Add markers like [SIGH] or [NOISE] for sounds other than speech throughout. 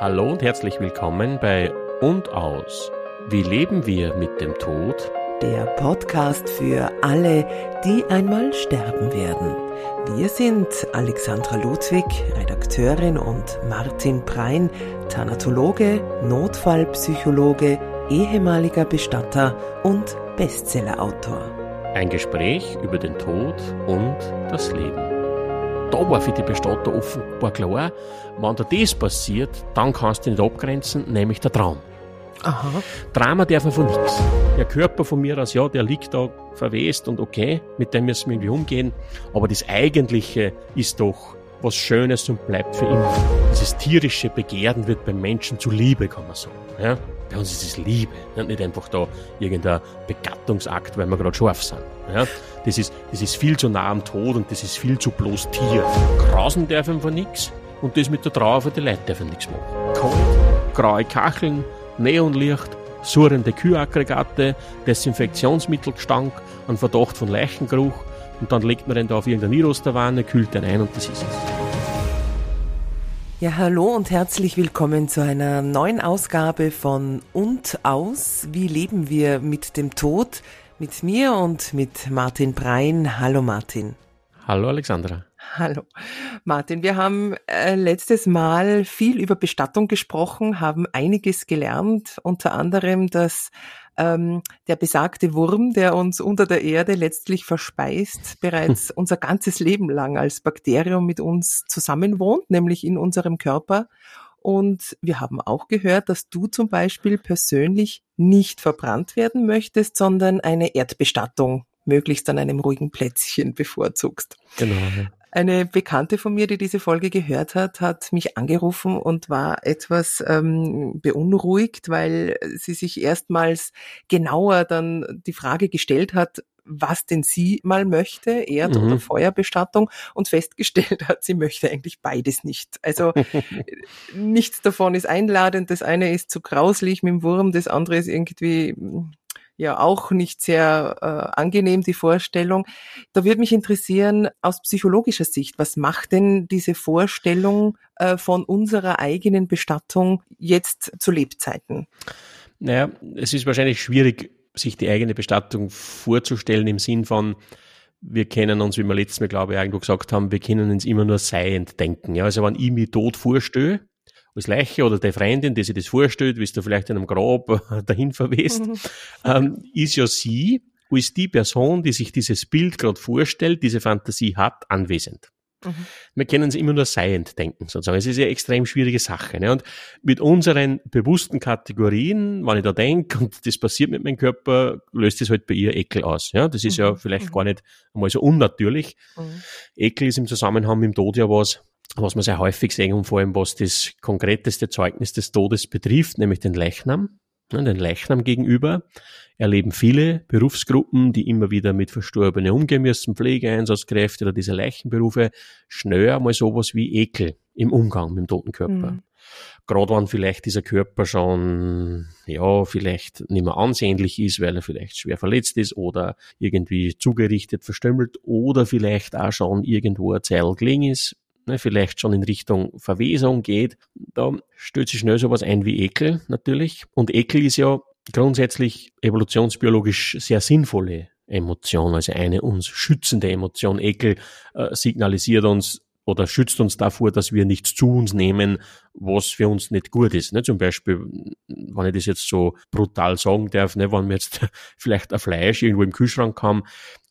Hallo und herzlich willkommen bei Und aus. Wie leben wir mit dem Tod? Der Podcast für alle, die einmal sterben werden. Wir sind Alexandra Ludwig, Redakteurin und Martin Prein, Thanatologe, Notfallpsychologe, ehemaliger Bestatter und Bestsellerautor. Ein Gespräch über den Tod und das Leben da war für die Bestatter offenbar klar, wenn da das passiert, dann kannst du nicht abgrenzen, nämlich der Traum. Aha. Drama darf man von nichts. Der Körper von mir aus, ja, der liegt da verwest und okay, mit dem müssen wir irgendwie umgehen. Aber das Eigentliche ist doch was Schönes und bleibt für immer. Dieses tierische Begehren wird beim Menschen zu Liebe, kann man sagen. Ja? Bei uns ist es Liebe, nicht einfach da irgendein Begattungsakt, weil wir gerade scharf sind. Ja? Das, ist, das ist viel zu nah am Tod und das ist viel zu bloß Tier. Grasen dürfen wir nichts und das mit der Trauer für die Leute dürfen nichts machen. Kalt, graue Kacheln, Neonlicht, surrende Kühlaggregate, Desinfektionsmittelgestank, ein Verdacht von Leichengeruch und dann legt man den da auf irgendeine Nirosterwanne, kühlt den ein und das ist es. Ja, hallo und herzlich willkommen zu einer neuen Ausgabe von Und aus. Wie leben wir mit dem Tod? Mit mir und mit Martin Brein. Hallo Martin. Hallo Alexandra. Hallo. Martin, wir haben äh, letztes Mal viel über Bestattung gesprochen, haben einiges gelernt, unter anderem, dass ähm, der besagte Wurm, der uns unter der Erde letztlich verspeist, [LAUGHS] bereits unser ganzes Leben lang als Bakterium mit uns zusammenwohnt, nämlich in unserem Körper. Und wir haben auch gehört, dass du zum Beispiel persönlich nicht verbrannt werden möchtest, sondern eine Erdbestattung möglichst an einem ruhigen Plätzchen bevorzugst. Genau. Eine Bekannte von mir, die diese Folge gehört hat, hat mich angerufen und war etwas ähm, beunruhigt, weil sie sich erstmals genauer dann die Frage gestellt hat, was denn sie mal möchte, Erd- mhm. oder Feuerbestattung, und festgestellt hat, sie möchte eigentlich beides nicht. Also [LAUGHS] nichts davon ist einladend. Das eine ist zu grauslich mit dem Wurm, das andere ist irgendwie ja auch nicht sehr äh, angenehm, die Vorstellung. Da würde mich interessieren, aus psychologischer Sicht, was macht denn diese Vorstellung äh, von unserer eigenen Bestattung jetzt zu Lebzeiten? Naja, es ist wahrscheinlich schwierig, sich die eigene Bestattung vorzustellen im Sinn von, wir kennen uns, wie wir letztes Mal, glaube ich, irgendwo gesagt haben, wir können uns immer nur seiend denken. Ja, also wenn ich mich tot vorstelle, als Leiche oder der Freundin, die sich das vorstellt, wie da vielleicht in einem Grab [LAUGHS] dahin verwest, mhm. ähm, ist ja sie, ist die Person, die sich dieses Bild gerade vorstellt, diese Fantasie hat, anwesend. Mhm. Wir können es immer nur seiend denken, sozusagen. Es ist eine extrem schwierige Sache. Ne? Und mit unseren bewussten Kategorien, wenn ich da denke und das passiert mit meinem Körper, löst es halt bei ihr Ekel aus. Ja? Das ist mhm. ja vielleicht mhm. gar nicht einmal so unnatürlich. Mhm. Ekel ist im Zusammenhang mit dem Tod ja was, was man sehr häufig sehen und vor allem was das konkreteste Zeugnis des Todes betrifft, nämlich den Leichnam, ne, den Leichnam gegenüber, erleben viele Berufsgruppen, die immer wieder mit Verstorbenen umgehen müssen, Pflegeeinsatzkräfte oder diese Leichenberufe, schnell einmal sowas wie Ekel im Umgang mit dem toten Körper. Mhm. Gerade wenn vielleicht dieser Körper schon, ja, vielleicht nicht mehr ansehnlich ist, weil er vielleicht schwer verletzt ist oder irgendwie zugerichtet, verstümmelt oder vielleicht auch schon irgendwo ein Zeil gelegen ist, ne, vielleicht schon in Richtung Verwesung geht, da stellt sich schnell sowas ein wie Ekel natürlich. Und Ekel ist ja grundsätzlich evolutionsbiologisch sehr sinnvolle Emotion, also eine uns schützende Emotion. Ekel äh, signalisiert uns, oder schützt uns davor, dass wir nichts zu uns nehmen, was für uns nicht gut ist. Ne? Zum Beispiel, wenn ich das jetzt so brutal sagen darf, ne? wenn wir jetzt [LAUGHS] vielleicht ein Fleisch irgendwo im Kühlschrank haben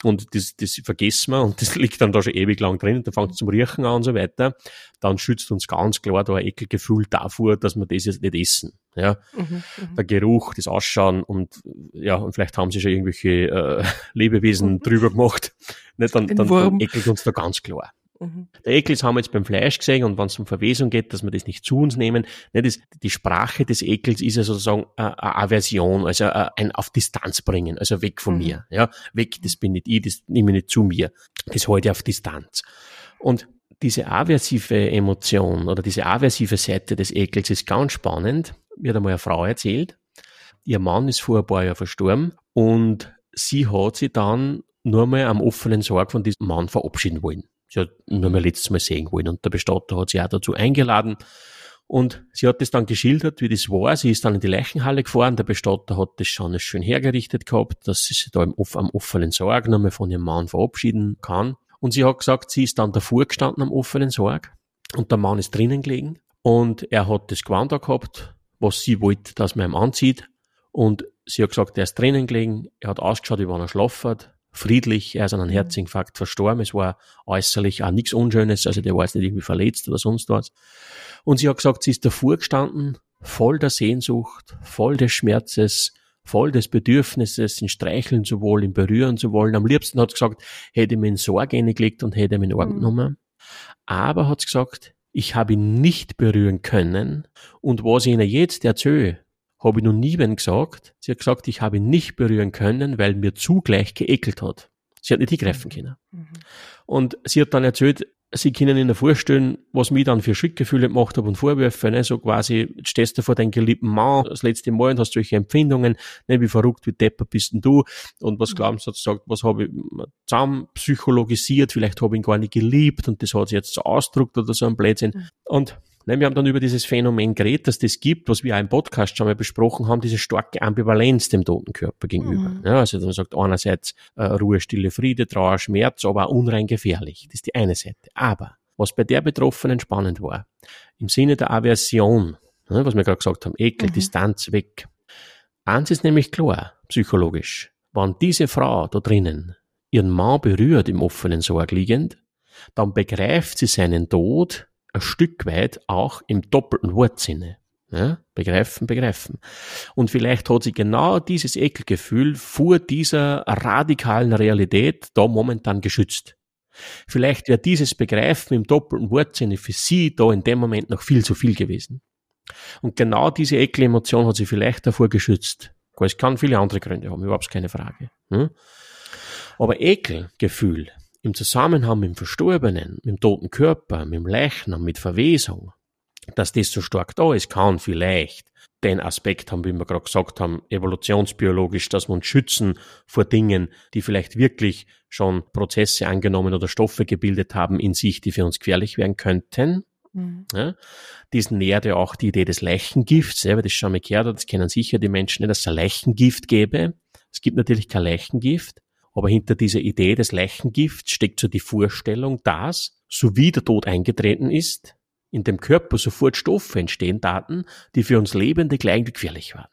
und das, das vergessen wir und das [LAUGHS] liegt dann da schon ewig lang drin und dann fängt es zum Riechen an und so weiter, dann schützt uns ganz klar da ein Ekelgefühl davor, dass wir das jetzt nicht essen. Ja? Mhm, mhm. Der Geruch, das Ausschauen und ja, und vielleicht haben sie schon irgendwelche äh, [LAUGHS] Lebewesen drüber gemacht. Ne? Dann, dann, dann ekelt uns da ganz klar. Mhm. Der Ekel das haben wir jetzt beim Fleisch gesehen und wenn es um Verwesung geht, dass wir das nicht zu uns nehmen. Ne, das, die Sprache des Ekels ist ja sozusagen eine Aversion, also ein auf Distanz bringen, also weg von mhm. mir. Ja, weg, das bin nicht ich, das nehme ich nicht zu mir. Das halte ich auf Distanz. Und diese aversive Emotion oder diese aversive Seite des Ekels ist ganz spannend. Mir hat einmal eine Frau erzählt, ihr Mann ist vor ein paar Jahren verstorben und sie hat sich dann nur mal am offenen Sarg von diesem Mann verabschieden wollen. Sie hat nur mal letztes Mal sehen wollen und der Bestatter hat sie auch dazu eingeladen. Und sie hat das dann geschildert, wie das war. Sie ist dann in die Leichenhalle gefahren. Der Bestatter hat das schon schön hergerichtet gehabt, dass sie sich da im, am offenen Sarg nochmal von ihrem Mann verabschieden kann. Und sie hat gesagt, sie ist dann davor gestanden am offenen Sarg und der Mann ist drinnen gelegen und er hat das Gewand gehabt, was sie wollte, dass man ihm anzieht. Und sie hat gesagt, er ist drinnen gelegen, er hat ausgeschaut, wie wenn er schlafen hat, friedlich, er ist an einem. Herzinfarkt verstorben, es war äußerlich auch nichts Unschönes, also der war jetzt nicht irgendwie verletzt oder sonst was. Und sie hat gesagt, sie ist davor gestanden, voll der Sehnsucht, voll des Schmerzes, voll des Bedürfnisses, ihn streicheln zu wollen, ihn berühren zu wollen. Am liebsten hat sie gesagt, hätte mir in Sorge gelegt und hätte ihn in Arm mhm. genommen. Aber hat sie gesagt, ich habe ihn nicht berühren können und was ich ihnen jetzt erzähle, habe ich noch nie wen gesagt. Sie hat gesagt, ich habe ihn nicht berühren können, weil mir zugleich geekelt hat. Sie hat nicht hingreifen können. Mhm. Und sie hat dann erzählt, sie können ihnen vorstellen, was mich dann für Schuldgefühle gemacht habe und Vorwürfe, ne? so quasi, jetzt stehst du vor deinem geliebten Mann das letzte Mal und hast solche Empfindungen, ne? wie verrückt, wie depper bist denn du und was mhm. glauben sie, hat gesagt, was habe ich zusammen psychologisiert, vielleicht habe ich ihn gar nicht geliebt und das hat sie jetzt so ausdruckt oder so ein Blödsinn. Mhm. Und Ne, wir haben dann über dieses Phänomen geredet, dass das gibt, was wir auch im Podcast schon mal besprochen haben, diese starke Ambivalenz dem toten Körper gegenüber. Mhm. Ja, also man sagt einerseits äh, Ruhe, Stille, Friede, Trauer, Schmerz, aber auch unrein gefährlich. Das ist die eine Seite. Aber was bei der Betroffenen spannend war, im Sinne der Aversion, ne, was wir gerade gesagt haben, Ekel, mhm. Distanz weg. Eins ist nämlich klar, psychologisch. Wenn diese Frau da drinnen ihren Mann berührt im offenen Sorg liegend, dann begreift sie seinen Tod ein Stück weit auch im doppelten Wortsinne. Ja, begreifen, begreifen. Und vielleicht hat sie genau dieses Ekelgefühl vor dieser radikalen Realität da momentan geschützt. Vielleicht wäre dieses Begreifen im doppelten Wortsinne für sie da in dem Moment noch viel zu viel gewesen. Und genau diese Ekelemotion hat sie vielleicht davor geschützt. Es kann viele andere Gründe haben, überhaupt keine Frage. Hm? Aber Ekelgefühl im Zusammenhang mit dem Verstorbenen, mit dem toten Körper, mit dem Leichnam, mit Verwesung, dass das so stark da ist, kann vielleicht den Aspekt haben, wie wir gerade gesagt haben, evolutionsbiologisch, dass wir uns schützen vor Dingen, die vielleicht wirklich schon Prozesse angenommen oder Stoffe gebildet haben in sich, die für uns gefährlich werden könnten. Mhm. Ja, dies nährt ja auch die Idee des Leichengifts, ja, weil das schon mal gehört hat, das kennen sicher die Menschen nicht, dass es ein Leichengift gäbe. Es gibt natürlich kein Leichengift, aber hinter dieser Idee des Leichengifts steckt so die Vorstellung, dass, so wie der Tod eingetreten ist, in dem Körper sofort Stoffe entstehen Daten, die für uns Lebende gleich gefährlich waren.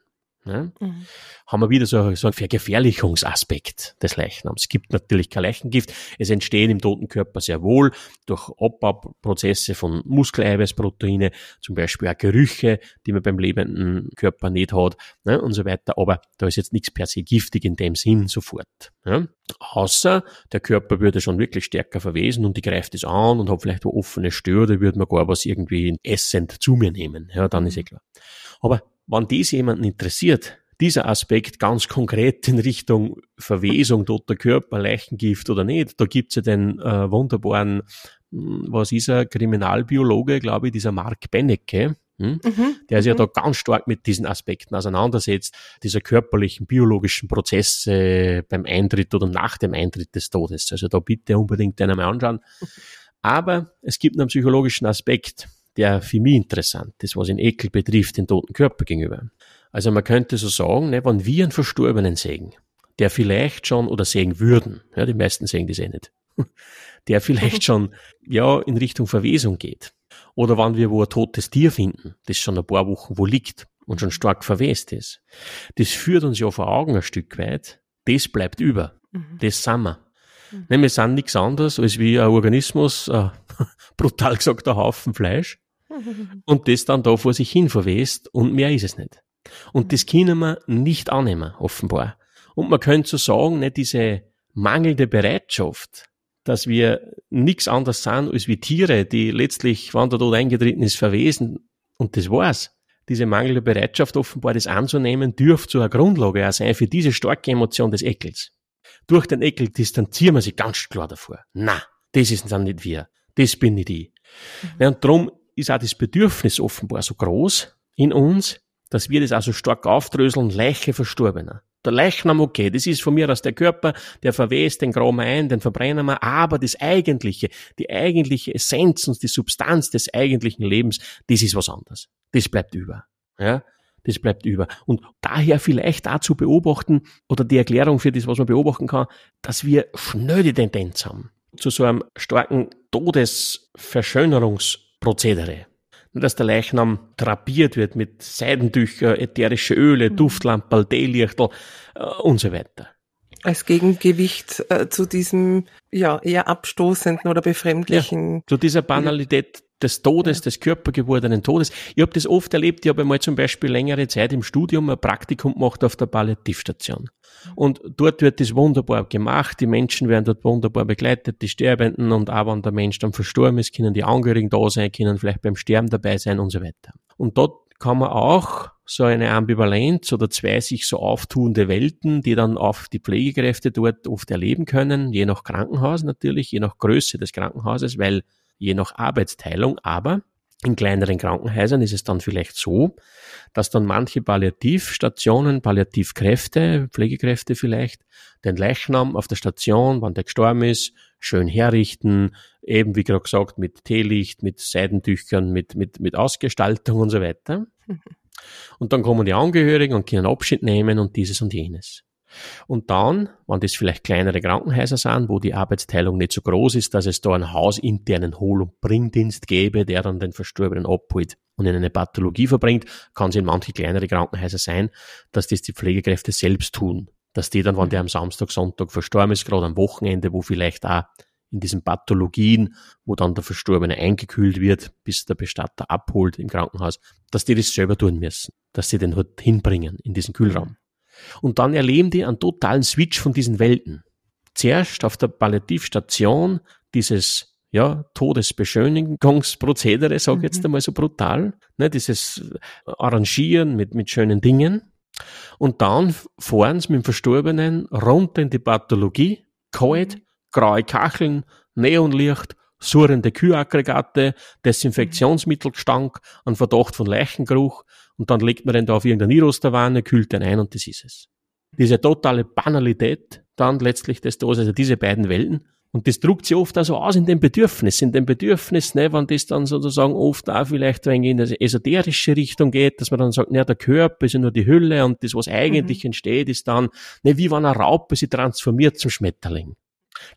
Ja? Mhm. Haben wir wieder so, so einen Vergefährlichungsaspekt des Leichnams. Es gibt natürlich kein Leichengift. Es entstehen im toten Körper sehr wohl durch Abbauprozesse von Muskeleiweißproteine, zum Beispiel auch Gerüche, die man beim lebenden Körper nicht hat ne, und so weiter. Aber da ist jetzt nichts per se giftig in dem Sinn sofort. Ja? Außer der Körper würde schon wirklich stärker verwesen und die greift es an und hat vielleicht eine offene Stör, da würde man gar was irgendwie essend zu mir nehmen. Ja, dann ist eh klar. Aber wenn dies jemanden interessiert, dieser Aspekt ganz konkret in Richtung Verwesung, toter Körper, Leichengift oder nicht, da gibt's ja den äh, wunderbaren, hm, was ist er, Kriminalbiologe, glaube ich, dieser Mark Bennecke, hm? Mhm, der sich ja mhm. da ganz stark mit diesen Aspekten auseinandersetzt, dieser körperlichen, biologischen Prozesse beim Eintritt oder nach dem Eintritt des Todes. Also da bitte unbedingt einmal anschauen. Aber es gibt einen psychologischen Aspekt, der für mich interessant ist, was in Ekel betrifft, den toten Körper gegenüber. Also man könnte so sagen, ne, wenn wir einen Verstorbenen sägen, der vielleicht schon, oder sägen würden, ja, die meisten sägen das eh nicht, [LAUGHS] der vielleicht schon, ja, in Richtung Verwesung geht. Oder wenn wir wo ein totes Tier finden, das schon ein paar Wochen wo liegt und schon stark verwest ist. Das führt uns ja vor Augen ein Stück weit. Das bleibt über. Mhm. Das sind wir. Mhm. Ne, wir sind nichts anderes als wie ein Organismus, äh, [LAUGHS] brutal gesagt, ein Haufen Fleisch, und das dann da vor sich hin verwest und mehr ist es nicht. Und das können wir nicht annehmen, offenbar. Und man könnte so sagen, nicht diese mangelnde Bereitschaft, dass wir nichts anderes sind als wie Tiere, die letztlich, wann der Tod eingetreten ist, verwesen. Und das war's. Diese mangelnde Bereitschaft, offenbar das anzunehmen, dürfte zu einer Grundlage auch sein für diese starke Emotion des Ekels. Durch den Ekel distanzieren wir sich ganz klar davor. Na, das ist dann nicht wir. Das bin nicht ich. Mhm. und darum ist auch das Bedürfnis offenbar so groß in uns, dass wir das also stark aufdröseln, Leiche Verstorbener, Der Leichnam, okay, das ist von mir aus der Körper, der verwest, den graben wir ein, den verbrennen wir, aber das Eigentliche, die eigentliche Essenz und die Substanz des eigentlichen Lebens, das ist was anderes. Das bleibt über. Ja? Das bleibt über. Und daher vielleicht dazu beobachten, oder die Erklärung für das, was man beobachten kann, dass wir schnell die Tendenz haben zu so einem starken Todesverschönerungsprozedere dass der Leichnam drapiert wird mit Seidentücher, ätherische Öle, mhm. Duftlamperl, Teelichtel äh, und so weiter. Als Gegengewicht äh, zu diesem ja eher abstoßenden oder befremdlichen. Ja, zu dieser Banalität des Todes, ja. des körpergewordenen Todes. Ich habe das oft erlebt, ich habe einmal zum Beispiel längere Zeit im Studium ein Praktikum gemacht auf der Palliativstation. Und dort wird das wunderbar gemacht, die Menschen werden dort wunderbar begleitet, die Sterbenden und auch wenn der Mensch dann verstorben ist, können die Angehörigen da sein, können vielleicht beim Sterben dabei sein und so weiter. Und dort kann man auch so eine Ambivalenz oder zwei sich so auftuende Welten, die dann auf die Pflegekräfte dort oft erleben können, je nach Krankenhaus natürlich, je nach Größe des Krankenhauses, weil je nach Arbeitsteilung, aber in kleineren Krankenhäusern ist es dann vielleicht so, dass dann manche Palliativstationen, Palliativkräfte, Pflegekräfte vielleicht, den Leichnam auf der Station, wann der gestorben ist, schön herrichten, eben wie gerade gesagt, mit Teelicht, mit Seidentüchern, mit, mit, mit Ausgestaltung und so weiter. Und dann kommen die Angehörigen und können Abschied nehmen und dieses und jenes. Und dann, wenn das vielleicht kleinere Krankenhäuser sind, wo die Arbeitsteilung nicht so groß ist, dass es da einen hausinternen Hohl- und Bringdienst gäbe, der dann den Verstorbenen abholt und in eine Pathologie verbringt, kann es in manche kleinere Krankenhäuser sein, dass das die Pflegekräfte selbst tun. Dass die dann, wenn der am Samstag, Sonntag verstorben ist, gerade am Wochenende, wo vielleicht auch in diesen Pathologien, wo dann der Verstorbene eingekühlt wird, bis der Bestatter abholt im Krankenhaus, dass die das selber tun müssen, dass sie den halt hinbringen in diesen Kühlraum. Und dann erleben die einen totalen Switch von diesen Welten. Zuerst auf der Palliativstation dieses ja, Todesbeschönigungsprozedere, sage ich jetzt mhm. einmal so brutal, ne, dieses Arrangieren mit, mit schönen Dingen. Und dann fahren sie mit dem Verstorbenen runter in die Pathologie, kalt, mhm. graue Kacheln, Neonlicht, surrende Kühlaggregate, Desinfektionsmittelgestank, ein Verdacht von Leichengeruch und dann legt man den da auf irgendeine Nirosterwanne, kühlt den ein und das ist es. Diese totale Banalität dann letztlich des Todes, also diese beiden Welten. Und das druckt sich oft also aus in dem Bedürfnis, in dem Bedürfnis, ne, wenn das dann sozusagen oft auch vielleicht wenn in eine esoterische Richtung geht, dass man dann sagt, ne, der Körper ist ja nur die Hülle und das, was eigentlich mhm. entsteht, ist dann, ne, wie wenn eine Raupe sich transformiert zum Schmetterling.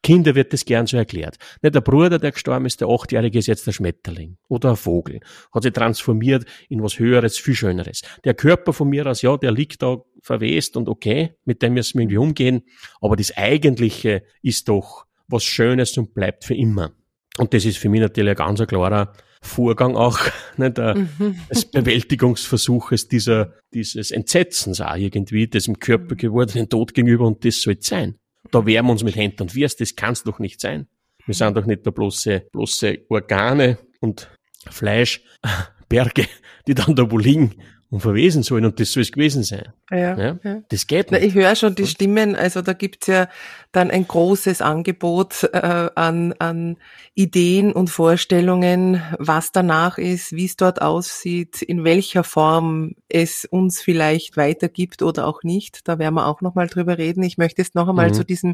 Kinder wird das gern so erklärt. Nicht der Bruder, der gestorben ist, der Achtjährige ist jetzt der Schmetterling oder ein Vogel. Hat sich transformiert in was Höheres, viel Schöneres. Der Körper von mir aus, ja, der liegt da verwest und okay, mit dem müssen wir irgendwie umgehen. Aber das Eigentliche ist doch was Schönes und bleibt für immer. Und das ist für mich natürlich ein ganz klarer Vorgang auch [LAUGHS] ne, der, mhm. des Bewältigungsversuches dieser, dieses Entsetzens auch irgendwie, des im Körper gewordenen Tod gegenüber und das soll sein. Da wehren wir uns mit Händen und Füßen, das kann's doch nicht sein. Wir sind doch nicht nur bloße, bloße Organe und Fleischberge, [LAUGHS] die dann da wo liegen und verwesen sollen und das soll es gewesen sein. Ja, ja. ja. Das geht nicht. Na, ich höre schon die Stimmen, also da gibt's ja dann ein großes Angebot äh, an, an Ideen und Vorstellungen, was danach ist, wie es dort aussieht, in welcher Form es uns vielleicht weitergibt oder auch nicht. Da werden wir auch nochmal drüber reden. Ich möchte jetzt noch einmal mhm. zu diesem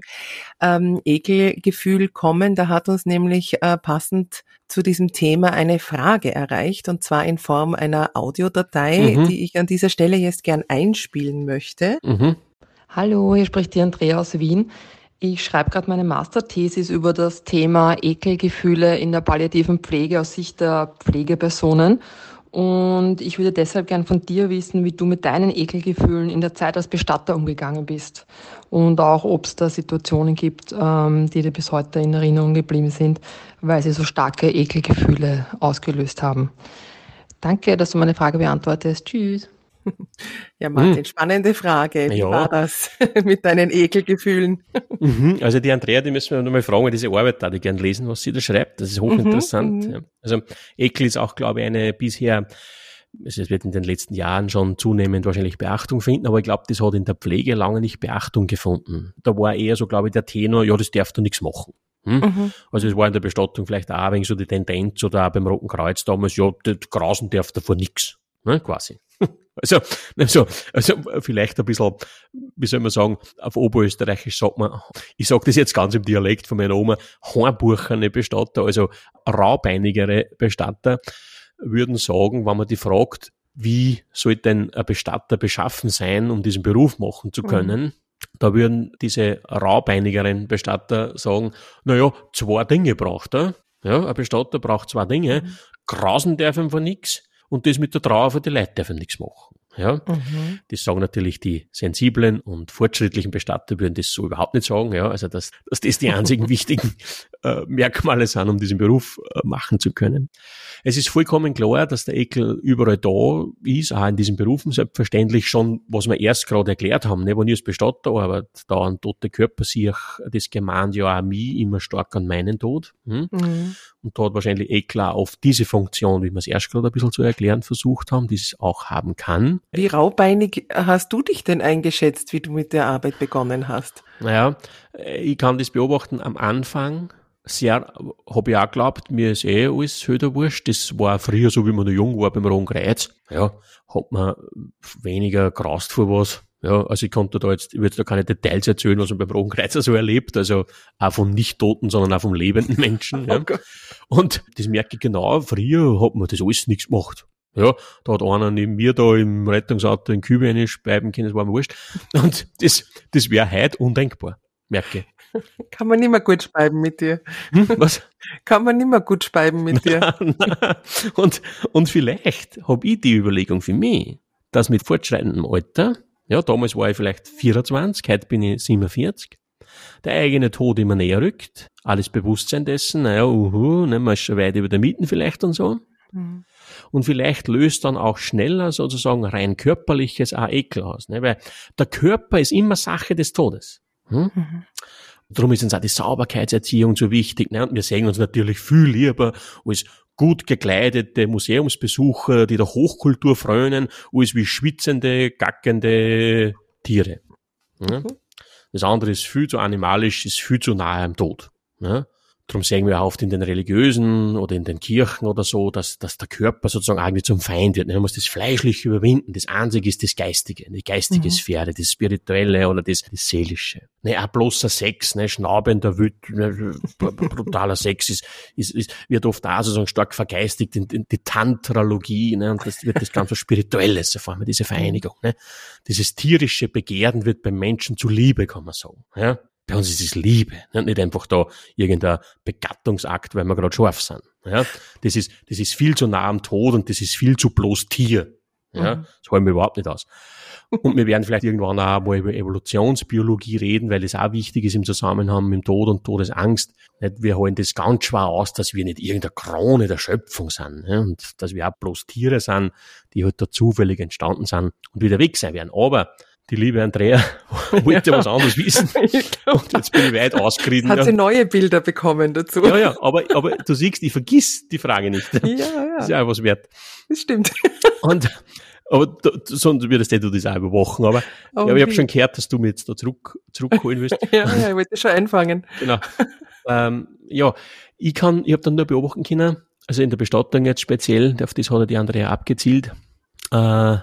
ähm, Ekelgefühl kommen. Da hat uns nämlich äh, passend zu diesem Thema eine Frage erreicht und zwar in Form einer Audiodatei, mhm. die ich an dieser Stelle jetzt gern einspielen möchte. Mhm. Hallo, hier spricht die Andrea aus Wien. Ich schreibe gerade meine Masterthesis über das Thema Ekelgefühle in der palliativen Pflege aus Sicht der Pflegepersonen. Und ich würde deshalb gern von dir wissen, wie du mit deinen Ekelgefühlen in der Zeit als Bestatter umgegangen bist. Und auch, ob es da Situationen gibt, ähm, die dir bis heute in Erinnerung geblieben sind, weil sie so starke Ekelgefühle ausgelöst haben. Danke, dass du meine Frage beantwortest. Tschüss. [LAUGHS] Ja, Martin, hm. spannende Frage. Wie ja. war das [LAUGHS] mit deinen Ekelgefühlen? Mhm. Also die Andrea, die müssen wir nochmal fragen, diese Arbeit da, die gern lesen, was sie da schreibt. Das ist hochinteressant. Mhm, mhm. also Ekel ist auch, glaube ich, eine bisher also es wird in den letzten Jahren schon zunehmend wahrscheinlich Beachtung finden, aber ich glaube, das hat in der Pflege lange nicht Beachtung gefunden. Da war eher so, glaube ich, der Tenor, ja, das darf du nichts machen. Hm? Mhm. Also es war in der Bestattung vielleicht auch ein so die Tendenz oder auch beim Roten Kreuz damals, ja, das Grasen darf davor nichts, ne, quasi. Also, also, also vielleicht ein bisschen, wie soll man sagen, auf Oberösterreichisch sagt man, ich sage das jetzt ganz im Dialekt von meiner Oma, hornbucherne Bestatter, also raubeinigere Bestatter, würden sagen, wenn man die fragt, wie soll denn ein Bestatter beschaffen sein, um diesen Beruf machen zu mhm. können, mhm. Da würden diese raubeinigeren Bestatter sagen, naja, zwei Dinge braucht er. Ja, ein Bestatter braucht zwei Dinge. Mhm. Grasen darf ihm von nichts und das mit der Trauer für die Leute er nichts machen. Ja, mhm. das sagen natürlich die sensiblen und fortschrittlichen Bestatter würden das so überhaupt nicht sagen. Ja, also dass, dass das die einzigen [LAUGHS] wichtigen äh, Merkmale sind, um diesen Beruf äh, machen zu können. Es ist vollkommen klar, dass der Ekel überall da ist, auch in diesen Berufen selbstverständlich schon, was wir erst gerade erklärt haben, ne, wenn ich als Bestatter arbeite, da ein toter Körper sehe ich, das gemahnt ja auch mich immer stark an meinen Tod. Hm? Mhm. Und da hat wahrscheinlich Ekel auch auf diese Funktion, wie wir es erst gerade ein bisschen zu erklären versucht haben, die es auch haben kann. Wie raubeinig hast du dich denn eingeschätzt, wie du mit der Arbeit begonnen hast? Naja, ich kann das beobachten am Anfang sehr, habe ich auch geglaubt, mir ist eh alles höher wurscht. Das war früher so, wie man noch jung war beim Rohen Kreuz. Ja, hat man weniger grast vor was. Ja, also ich konnte da jetzt, ich würde da keine Details erzählen, was man beim Roten Kreuz so erlebt, also auch von nicht Toten, sondern auch von lebenden Menschen. [LAUGHS] Ja. Und das merke ich genau, früher hat man das alles nichts gemacht. Ja, da hat einer neben mir da im Rettungsauto in Kübe eine speiben können, das war mir wurscht. [LAUGHS] Und das, das wäre heute undenkbar, merke ich. [LAUGHS] Kann man nicht mehr gut speiben mit dir. Hm, was? Kann man nicht mehr gut speiben mit dir. und, und vielleicht habe ich die Überlegung für mich, dass mit fortschreitendem Alter, ja, damals war ich vielleicht 24, heute bin ich 47, der eigene Tod immer näher rückt, alles Bewusstsein dessen, naja, uhu, ne, man ist schon weit über der Mieten vielleicht und so. Mhm. Und vielleicht löst dann auch schneller sozusagen rein körperliches auch Ekel aus. Ne? Weil der Körper ist immer Sache des Todes. Hm? Mhm. Darum ist uns auch die Sauberkeitserziehung so wichtig. Ne? Und wir sehen uns natürlich viel lieber als gut gekleidete Museumsbesucher, die der Hochkultur frönen, als wie schwitzende, gackende Tiere. Mhm. Das andere ist viel zu animalisch, ist viel zu nahe am Tod. Ne? Darum sehen wir oft in den religiösen oder in den Kirchen oder so, dass, dass der Körper sozusagen eigentlich zum Feind wird. Man muss das fleischlich überwinden. Das Einzige ist das Geistige, die geistige mhm. Sphäre, das Spirituelle oder das, das Seelische. Ne, auch bloßer Sex, ne, schnaubender, wüt, ne, brutaler Sex ist, ist, ist, wird oft auch sozusagen stark vergeistigt in, in die Tantralogie, ne, und das wird das ganze Spirituelles, so vor allem diese Vereinigung, ne. Dieses tierische Begehren wird beim Menschen zu Liebe, kann man sagen, ja. Bei uns ist es Liebe, nicht einfach da irgendein Begattungsakt, weil wir gerade scharf sind. Ja, das ist, das ist viel zu nah am Tod und das ist viel zu bloß Tier. Ja, mhm. das halten wir überhaupt nicht aus. Und wir werden vielleicht irgendwann auch mal über Evolutionsbiologie reden, weil es auch wichtig ist im Zusammenhang mit dem Tod und Todesangst. Wir halten das ganz schwer aus, dass wir nicht irgendeine Krone der Schöpfung sind. Ja, und dass wir auch bloß Tiere sind, die halt da zufällig entstanden sind und wieder weg sein werden. Aber die liebe Andrea [LAUGHS] wollte ja. was anderes wissen. [LAUGHS] Und jetzt bin ich weit [LAUGHS] ausgerieben. Hat ja. sie neue Bilder bekommen dazu. Ja, ja, aber, aber du siehst, ich vergiss die Frage nicht. Ja, ja. ist ja auch was wert. Das stimmt. Und, aber du, sonst würdest du das auch überwachen. Aber, oh, ja, aber ich habe schon gehört, dass du mich jetzt da zurück, zurückholen willst. ja, ja, ich wollte schon einfangen. Genau. ähm, ja, ich kann, ich habe dann nur beobachten können, also in der Bestattung jetzt speziell, auf das hat er die Andrea abgezielt, äh,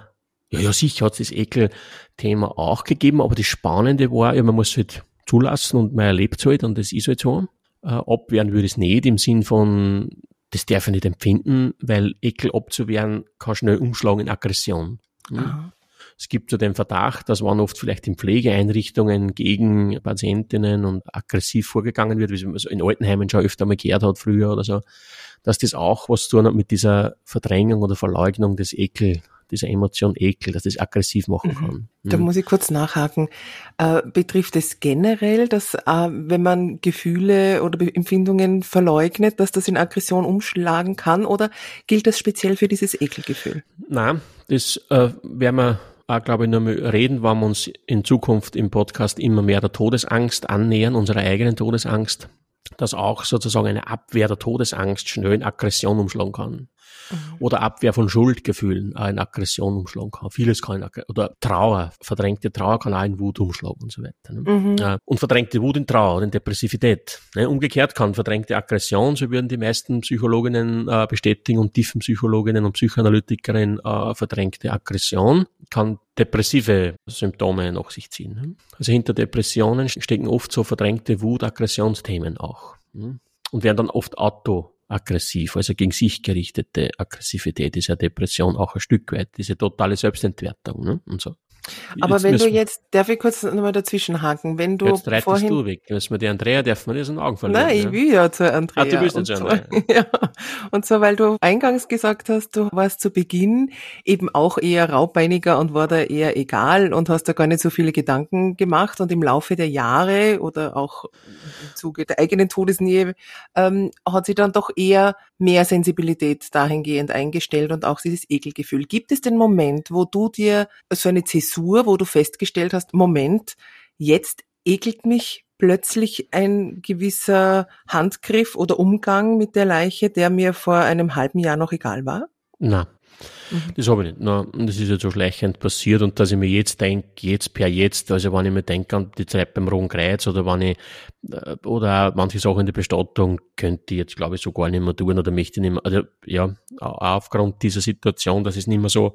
ja, ja, sicher hat es das Ekel-Thema auch gegeben, aber das Spannende war, ja, man muss es halt zulassen und man erlebt es halt und das ist halt so. Äh, abwehren würde es nicht im Sinn von, das darf ich nicht empfinden, weil Ekel abzuwehren kann schnell umschlagen in Aggression. Hm? Es gibt so den Verdacht, dass man oft vielleicht in Pflegeeinrichtungen gegen Patientinnen und aggressiv vorgegangen wird, wie man so in Altenheimen schon öfter mal gehört hat früher oder so, dass das auch was zu tun hat mit dieser Verdrängung oder Verleugnung des Ekel, dieser Emotion Ekel, dass das aggressiv machen mhm. kann. Mhm. Da muss ich kurz nachhaken. Äh, betrifft es generell, dass äh, wenn man Gefühle oder Empfindungen verleugnet, dass das in Aggression umschlagen kann oder gilt das speziell für dieses Ekelgefühl? Nein, das äh, werden wir auch, glaube ich, nur mal reden, wenn wir uns in Zukunft im Podcast immer mehr der Todesangst annähern, unserer eigenen Todesangst, dass auch sozusagen eine Abwehr der Todesangst schnell in Aggression umschlagen kann. Mhm. Oder Abwehr von Schuldgefühlen auch in Aggression umschlagen kann. Vieles kann in Aggression, oder Trauer, verdrängte Trauer kann auch in Wut umschlagen und so weiter. Ne? Mhm. Und verdrängte Wut in Trauer oder in Depressivität. Ne? Umgekehrt kann verdrängte Aggression, so würden die meisten Psychologinnen äh, bestätigen und Tiefenpsychologinnen und Psychoanalytikerinnen äh, verdrängte Aggression kann depressive Symptome nach sich ziehen. Ne? Also hinter Depressionen stecken oft so verdrängte Wut, Aggressionsthemen auch. Ne? Und werden dann oft auto aggressiv, also gegen sich gerichtete Aggressivität ist ja Depression auch ein Stück weit, diese totale Selbstentwertung ne? und so. Aber jetzt wenn du jetzt, darf ich kurz nochmal dazwischen haken, wenn du Jetzt reitest vorhin, du weg, müssen wir die Andrea, darf man das in den Augen verlieren. Nein, ich will ja zur Andrea. Ah, du bist jetzt Andrea. So, [LAUGHS] ja. Und so, weil du eingangs gesagt hast, du warst zu Beginn eben auch eher raubbeiniger und war da eher egal und hast da gar nicht so viele Gedanken gemacht und im Laufe der Jahre oder auch im Zuge der eigenen Todesnähe ähm, hat sie dann doch eher mehr Sensibilität dahingehend eingestellt und auch dieses Ekelgefühl. Gibt es den Moment, wo du dir so eine Zäsur Zäsur, wo du festgestellt hast, Moment, jetzt ekelt mich plötzlich ein gewisser Handgriff oder Umgang mit der Leiche, der mir vor einem halben Jahr noch egal war? Na, mhm. das habe ich nicht. Na, das ist jetzt so schleichend passiert und dass ich mir jetzt denke, jetzt per jetzt, also wenn ich mir denke an die Zeit beim Rohen Kreuz oder wenn ich, äh, oder auch manche Sachen in der Bestattung könnte ich jetzt glaube ich so gar nicht mehr tun oder möchte ich nicht mehr, also ja, aufgrund dieser Situation, dass es nicht mehr so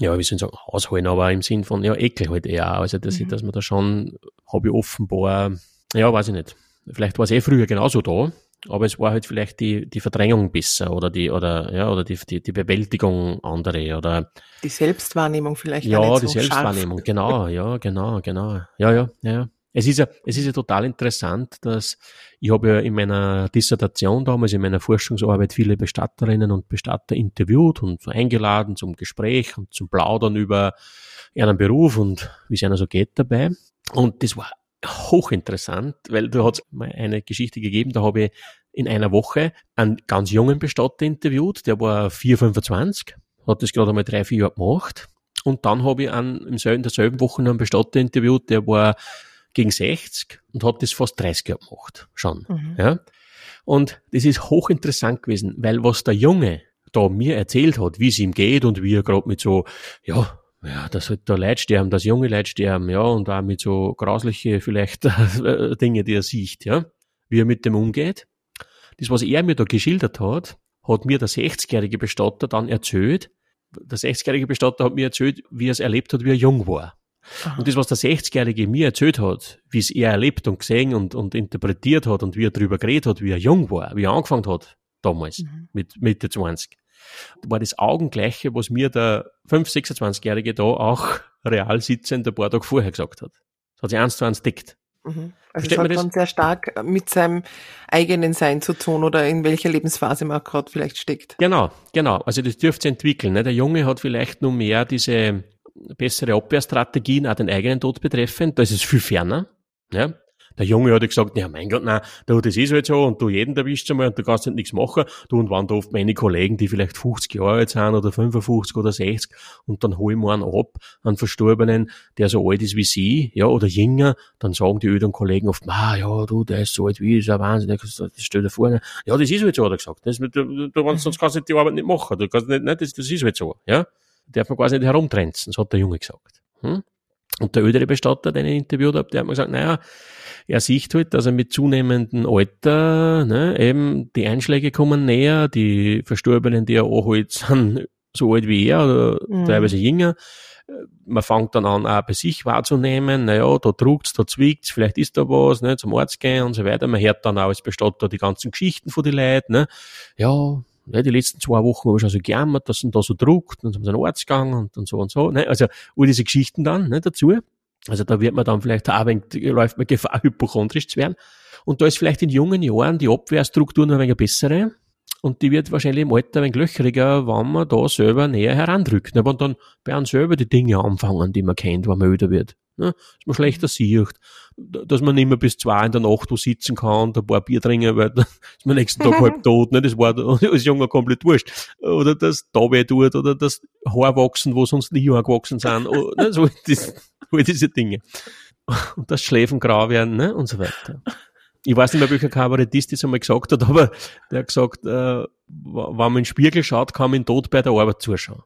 ja, wie soll ich sagen, ausholen, aber im Sinn von, ja, Ekel halt eher. Also, dass, mhm. ich, dass man da schon, habe ich offenbar, ja, weiß ich nicht. Vielleicht war es eh früher genauso da, aber es war halt vielleicht die, die Verdrängung besser oder die, oder, ja, oder die, die, die Bewältigung andere oder. Die Selbstwahrnehmung vielleicht. Ja, die so Selbstwahrnehmung, scharf. genau, ja, genau, genau. Ja, ja, ja. Es ist ja, es ist ja total interessant, dass ich habe ja in meiner Dissertation damals, in meiner Forschungsarbeit viele Bestatterinnen und Bestatter interviewt und eingeladen zum Gespräch und zum Plaudern über ihren Beruf und wie es einer so geht dabei. Und das war hochinteressant, weil da hat es mal eine Geschichte gegeben, da habe ich in einer Woche einen ganz jungen Bestatter interviewt, der war 4, 25, hat das gerade einmal drei, vier Jahre gemacht. Und dann habe ich einen, selben, derselben Woche einen Bestatter interviewt, der war gegen 60 und hat das fast 30 Jahre gemacht, schon. Mhm. Ja? Und das ist hochinteressant gewesen, weil was der Junge da mir erzählt hat, wie es ihm geht und wie er gerade mit so, ja, ja, dass halt da Leute sterben, dass junge Leute sterben, ja, und auch mit so grausliche vielleicht [LAUGHS] Dinge, die er sieht, ja, wie er mit dem umgeht. Das, was er mir da geschildert hat, hat mir der 60-jährige Bestatter dann erzählt. Der 60-jährige Bestatter hat mir erzählt, wie er es erlebt hat, wie er jung war. Aha. Und das, was der 60-Jährige mir erzählt hat, wie es er erlebt und gesehen und, und interpretiert hat und wie er darüber geredet hat, wie er jung war, wie er angefangen hat, damals, mhm. mit Mitte 20, war das Augengleiche, was mir der 5-, 26-Jährige da auch real sitzend ein paar Tage vorher gesagt hat. Das hat sich eins zu eins deckt. Mhm. Also es hat dann sehr stark mit seinem eigenen Sein zu tun oder in welcher Lebensphase man gerade vielleicht steckt. Genau, genau. Also das dürfte sich entwickeln. Ne? Der Junge hat vielleicht nur mehr diese bessere Abwehrstrategien, auch den eigenen Tod betreffend. Da ist es viel ferner. Ja. Der Junge hat ja gesagt, ja mein Gott, nein, du, das ist halt so und du jeden erwischt einmal und du kannst halt nichts machen. Du und waren da oft meine Kollegen, die vielleicht 50 Jahre alt sind oder 55 oder 60 und dann hol ich mir einen ab, einen Verstorbenen, der so alt ist wie sie, ja, oder jünger, dann sagen die öden Kollegen oft, ah, ja, du, der ist so alt wie ich, ist ein Wahnsinn, das stell dir vor, ne? ja, das ist halt so, hat er gesagt. Das, du, du, du, sonst kannst du die Arbeit nicht machen, du kannst nicht, nicht das, das ist halt so, ja darf man quasi nicht herumtrenzen, das hat der Junge gesagt. Hm? Und der ältere Bestatter, den ich interviewt habe, der hat mir gesagt, naja, er sieht halt, dass er mit zunehmendem Alter, ne, eben die Einschläge kommen näher, die Verstorbenen, die er anholt, [LAUGHS] sind so alt wie er oder mhm. teilweise jünger. Man fängt dann an, auch bei sich wahrzunehmen, naja, da druckt's, da zwickt's, vielleicht ist da was, ne, zum Arzt gehen und so weiter. Man hört dann auch als Bestatter die ganzen Geschichten von den Leuten, ne. Ja, Ne, die letzten zwei Wochen habe ich schon so gejammert, dass man da so druckt, dann sind wir Arzt gegangen und, und so und so. Ne? Also all diese Geschichten dann ne, dazu. Also da wird man dann vielleicht auch ein wenig, läuft man Gefahr, [LAUGHS] hypochondrisch zu werden. Und da ist vielleicht in jungen Jahren die Abwehrstruktur noch ein wenig bessere. Und die wird wahrscheinlich im Alter ein wenig löchriger, wenn man da selber näher herandrückt. Ne? Und dann bei einem selber die Dinge anfangen, die man kennt, wenn man öder wird. Ne? Dass man schlechter sieht, dass man nicht mehr bis zwei in der Nacht wo sitzen kann und ein paar Bier trinken, weil [LAUGHS] dann ist man nächsten Tag halb [LAUGHS] tot. Ne? Das war [LAUGHS] als Junger komplett wurscht. Oder das da weh tut, oder das Haar wachsen, wo sonst nie Haare gewachsen sind. Oder, ne? so, das, all diese Dinge. Und das Schläfen grau werden ne? und so weiter. ich weiß nicht mehr, welcher Kabarettist das einmal gesagt hat, aber der hat gesagt, äh, wenn man in den Spiegel schaut, kann man tot bei der Arbeit zuschauen.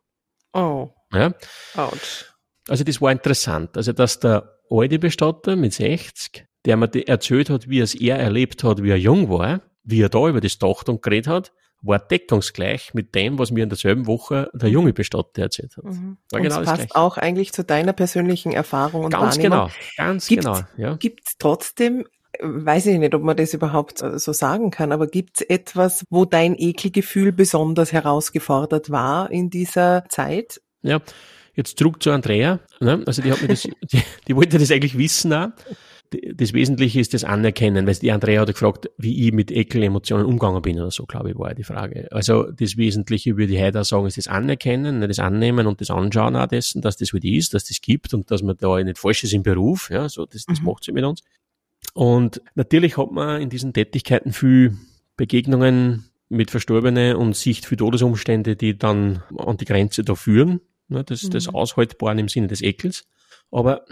Oh. Ja? Ouch. Also das war interessant. Also dass der alte Bestatter mit 60, der mir erzählt hat, wie es er erlebt hat, wie er jung war, wie er da über das Dachtung geredet hat, war deckungsgleich mit dem, was mir in derselben Woche der junge Bestatter erzählt hat. Mhm. War Und genau es das passt Gleiche. auch eigentlich zu deiner persönlichen Erfahrung und Ganz Wahrnehmung. genau, ganz Gibt's- genau. Ja. Gibt es trotzdem, weiß ich nicht, ob man das überhaupt äh, so sagen kann, aber gibt es etwas, wo dein Ekelgefühl besonders herausgefordert war in dieser Zeit? Ja, jetzt zurück zu Andrea. Ne? Also die hat mir das, [LAUGHS] die, die wollte das eigentlich wissen auch. Das Wesentliche ist das Anerkennen, weil die Andrea hat gefragt, wie ich mit Ekelemotionen umgegangen bin oder so, glaube ich, war ja die Frage. Also das Wesentliche würde ich heute auch sagen, ist das Anerkennen, ne, das Annehmen und das Anschauen auch dessen, dass das halt ist, dass das gibt und dass man da nicht falsch ist im Beruf. Ja, so das, das Mhm. macht sie mit uns. Und natürlich hat man in diesen Tätigkeiten viel Begegnungen mit Verstorbenen und Sicht für Todesumstände, die dann an die Grenze da führen. Ne, das, das Mhm. Aushaltbaren im Sinne des Ekels. Aber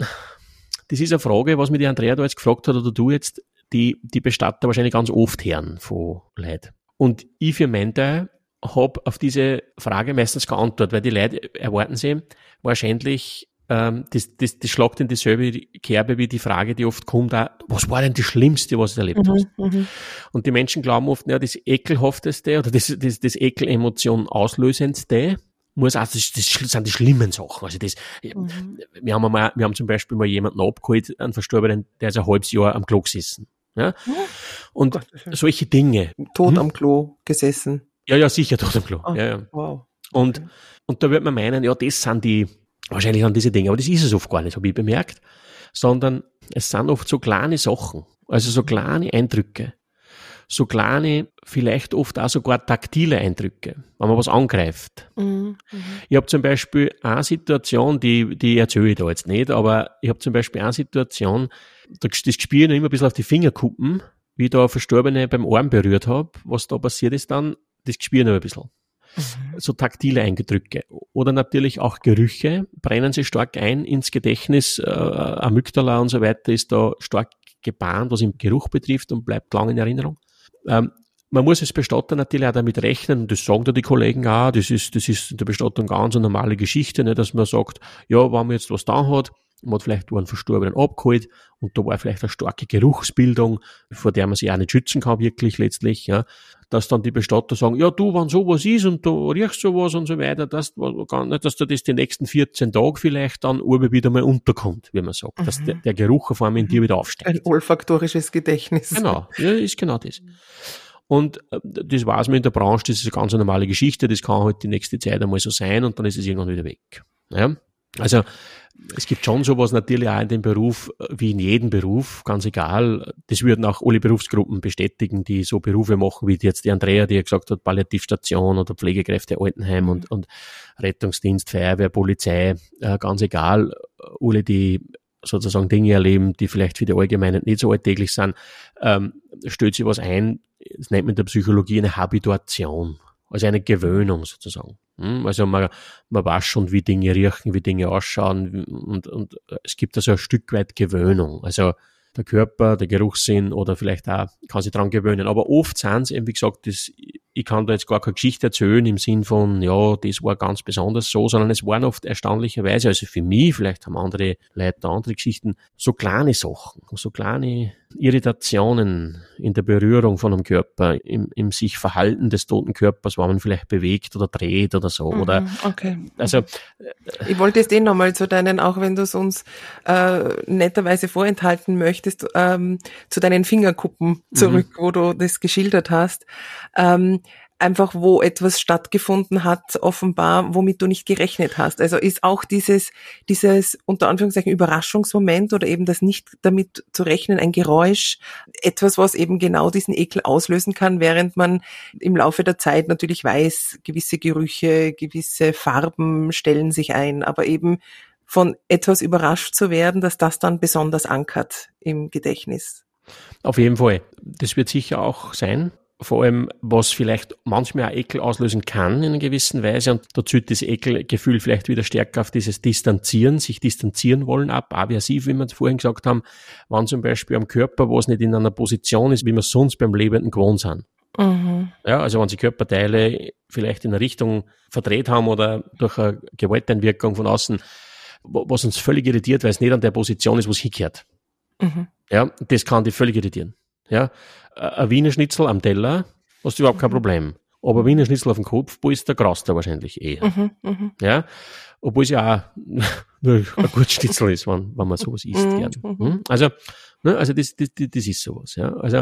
das ist eine Frage, was mir die Andrea da jetzt gefragt hat oder du jetzt, die, die Bestatter wahrscheinlich ganz oft hören von Leid. Und ich für meinen Teil habe auf diese Frage meistens keine Antwort, weil die Leute erwarten sie wahrscheinlich, ähm, das, das, das schlagt in dieselbe Kerbe wie die Frage, die oft kommt, auch, was war denn das Schlimmste, was du erlebt hast? Mhm. Und die Menschen glauben oft, ja, das Ekelhafteste oder das, das, das Ekelemotion auslösendste muss auch, das, das sind die schlimmen Sachen. Also das, Mhm. wir haben mal, wir haben zum Beispiel mal jemanden abgeholt, einen Verstorbenen, der ist ein halbes Jahr am Klo gesessen. Ja? Und Gottes Willen. solche Dinge. Tot Mhm. am Klo gesessen. Ja, ja, sicher tot am Klo. Ah. Ja, ja. Wow. Und, Okay. und da wird man meinen, ja, das sind die, wahrscheinlich sind diese Dinge, aber das ist es oft gar nicht, habe ich bemerkt, sondern es sind oft so kleine Sachen, also so kleine Eindrücke, so kleine, vielleicht oft auch sogar taktile Eindrücke, wenn man was angreift. Mhm. Ich habe zum Beispiel eine Situation, die, die erzähle ich da jetzt nicht, aber ich habe zum Beispiel eine Situation, da, das ich noch immer ein bisschen auf die Fingerkuppen, wie ich da eine Verstorbene beim Arm berührt habe. Was da passiert ist dann, das ich noch ein bisschen. Mhm. So taktile Eindrücke. Oder natürlich auch Gerüche brennen sich stark ein ins Gedächtnis. Äh, Amygdala und so weiter ist da stark gebahnt, was im Geruch betrifft und bleibt lang in Erinnerung. Ähm, man muss als Bestatter natürlich auch damit rechnen, das sagen da die Kollegen auch, das ist, das ist in der Bestattung ganz eine normale Geschichte, ne, dass man sagt, ja, wenn man jetzt was da hat, man hat vielleicht einen Verstorbenen abgeholt und da war vielleicht eine starke Geruchsbildung, vor der man sich auch nicht schützen kann, wirklich letztlich, ja, dass dann die Bestatter sagen, ja, du, wenn sowas ist und du riechst sowas und so weiter, dass, dass du das die nächsten 14 Tage vielleicht dann oben wieder mal unterkommt, wie man sagt, dass Mhm. der, der Geruch auf einmal in dir wieder aufsteigt. Ein olfaktorisches Gedächtnis. Genau, ja, ist genau das. Und äh, das weiß man in der Branche, das ist eine ganz normale Geschichte, das kann halt die nächste Zeit einmal so sein und dann ist es irgendwann wieder weg. Ja? Also es gibt schon sowas natürlich auch in dem Beruf, äh, wie in jedem Beruf, ganz egal. Das würden auch alle Berufsgruppen bestätigen, die so Berufe machen, wie jetzt die Andrea, die ja gesagt hat, Palliativstation oder Pflegekräfte, Altenheim und, und Rettungsdienst, Feuerwehr, Polizei, äh, ganz egal, alle, die sozusagen Dinge erleben, die vielleicht für die Allgemeinen nicht so alltäglich sind, ähm, stellt sich was ein, das nennt man in der Psychologie eine Habituation, also eine Gewöhnung sozusagen. Hm, Also man, man weiß schon, wie Dinge riechen, wie Dinge ausschauen und, und es gibt also ein Stück weit Gewöhnung. Also der Körper, der Geruchssinn oder vielleicht auch kann sich dran gewöhnen. Aber oft sind es eben, wie gesagt, das, ich kann da jetzt gar keine Geschichte erzählen im Sinn von, ja, das war ganz besonders so, sondern es waren oft erstaunlicherweise, also für mich, vielleicht haben andere Leute andere Geschichten, so kleine Sachen, so kleine Irritationen in der Berührung von einem Körper, im, im sich Verhalten des toten Körpers, wo man vielleicht bewegt oder dreht oder so. Oder Mhm, Okay. also Ich wollte jetzt eh nochmal zu deinen, auch wenn du es uns äh, netterweise vorenthalten möchtest, ähm, zu deinen Fingerkuppen zurück, wo du das geschildert hast. Ähm, einfach wo etwas stattgefunden hat, offenbar, womit du nicht gerechnet hast. Also ist auch dieses, dieses unter Anführungszeichen Überraschungsmoment oder eben das nicht damit zu rechnen, ein Geräusch, etwas, was eben genau diesen Ekel auslösen kann, während man im Laufe der Zeit natürlich weiß, gewisse Gerüche, gewisse Farben stellen sich ein, aber eben von etwas überrascht zu werden, dass das dann besonders ankert im Gedächtnis. Auf jeden Fall. Das wird sicher auch sein. Vor allem, was vielleicht manchmal auch Ekel auslösen kann in einer gewissen Weise. Und da zieht das Ekelgefühl vielleicht wieder stärker auf dieses Distanzieren, sich distanzieren wollen ab, aversiv, wie wir es vorhin gesagt haben, wann zum Beispiel am Körper, wo es nicht in einer Position ist, wie wir sonst beim Lebenden gewohnt sind. Mhm. Ja, also wenn sie Körperteile vielleicht in eine Richtung verdreht haben oder durch eine Gewalteinwirkung von außen, was uns völlig irritiert, weil es nicht an der Position ist, wo es hingehört. Mhm. Ja, das kann die völlig irritieren. Ja, ein Wiener Schnitzel am Teller, hast du überhaupt kein mhm. Problem. Aber ein Wiener Schnitzel auf dem Kopf, wo ist der Graster wahrscheinlich eher. Mhm, mh. Ja, obwohl es ja auch [LAUGHS] nur ein gutes Schnitzel ist, wenn, wenn man sowas isst. Mhm, gern. Hm? Also, ne, also das, das, das ist sowas. Ja, also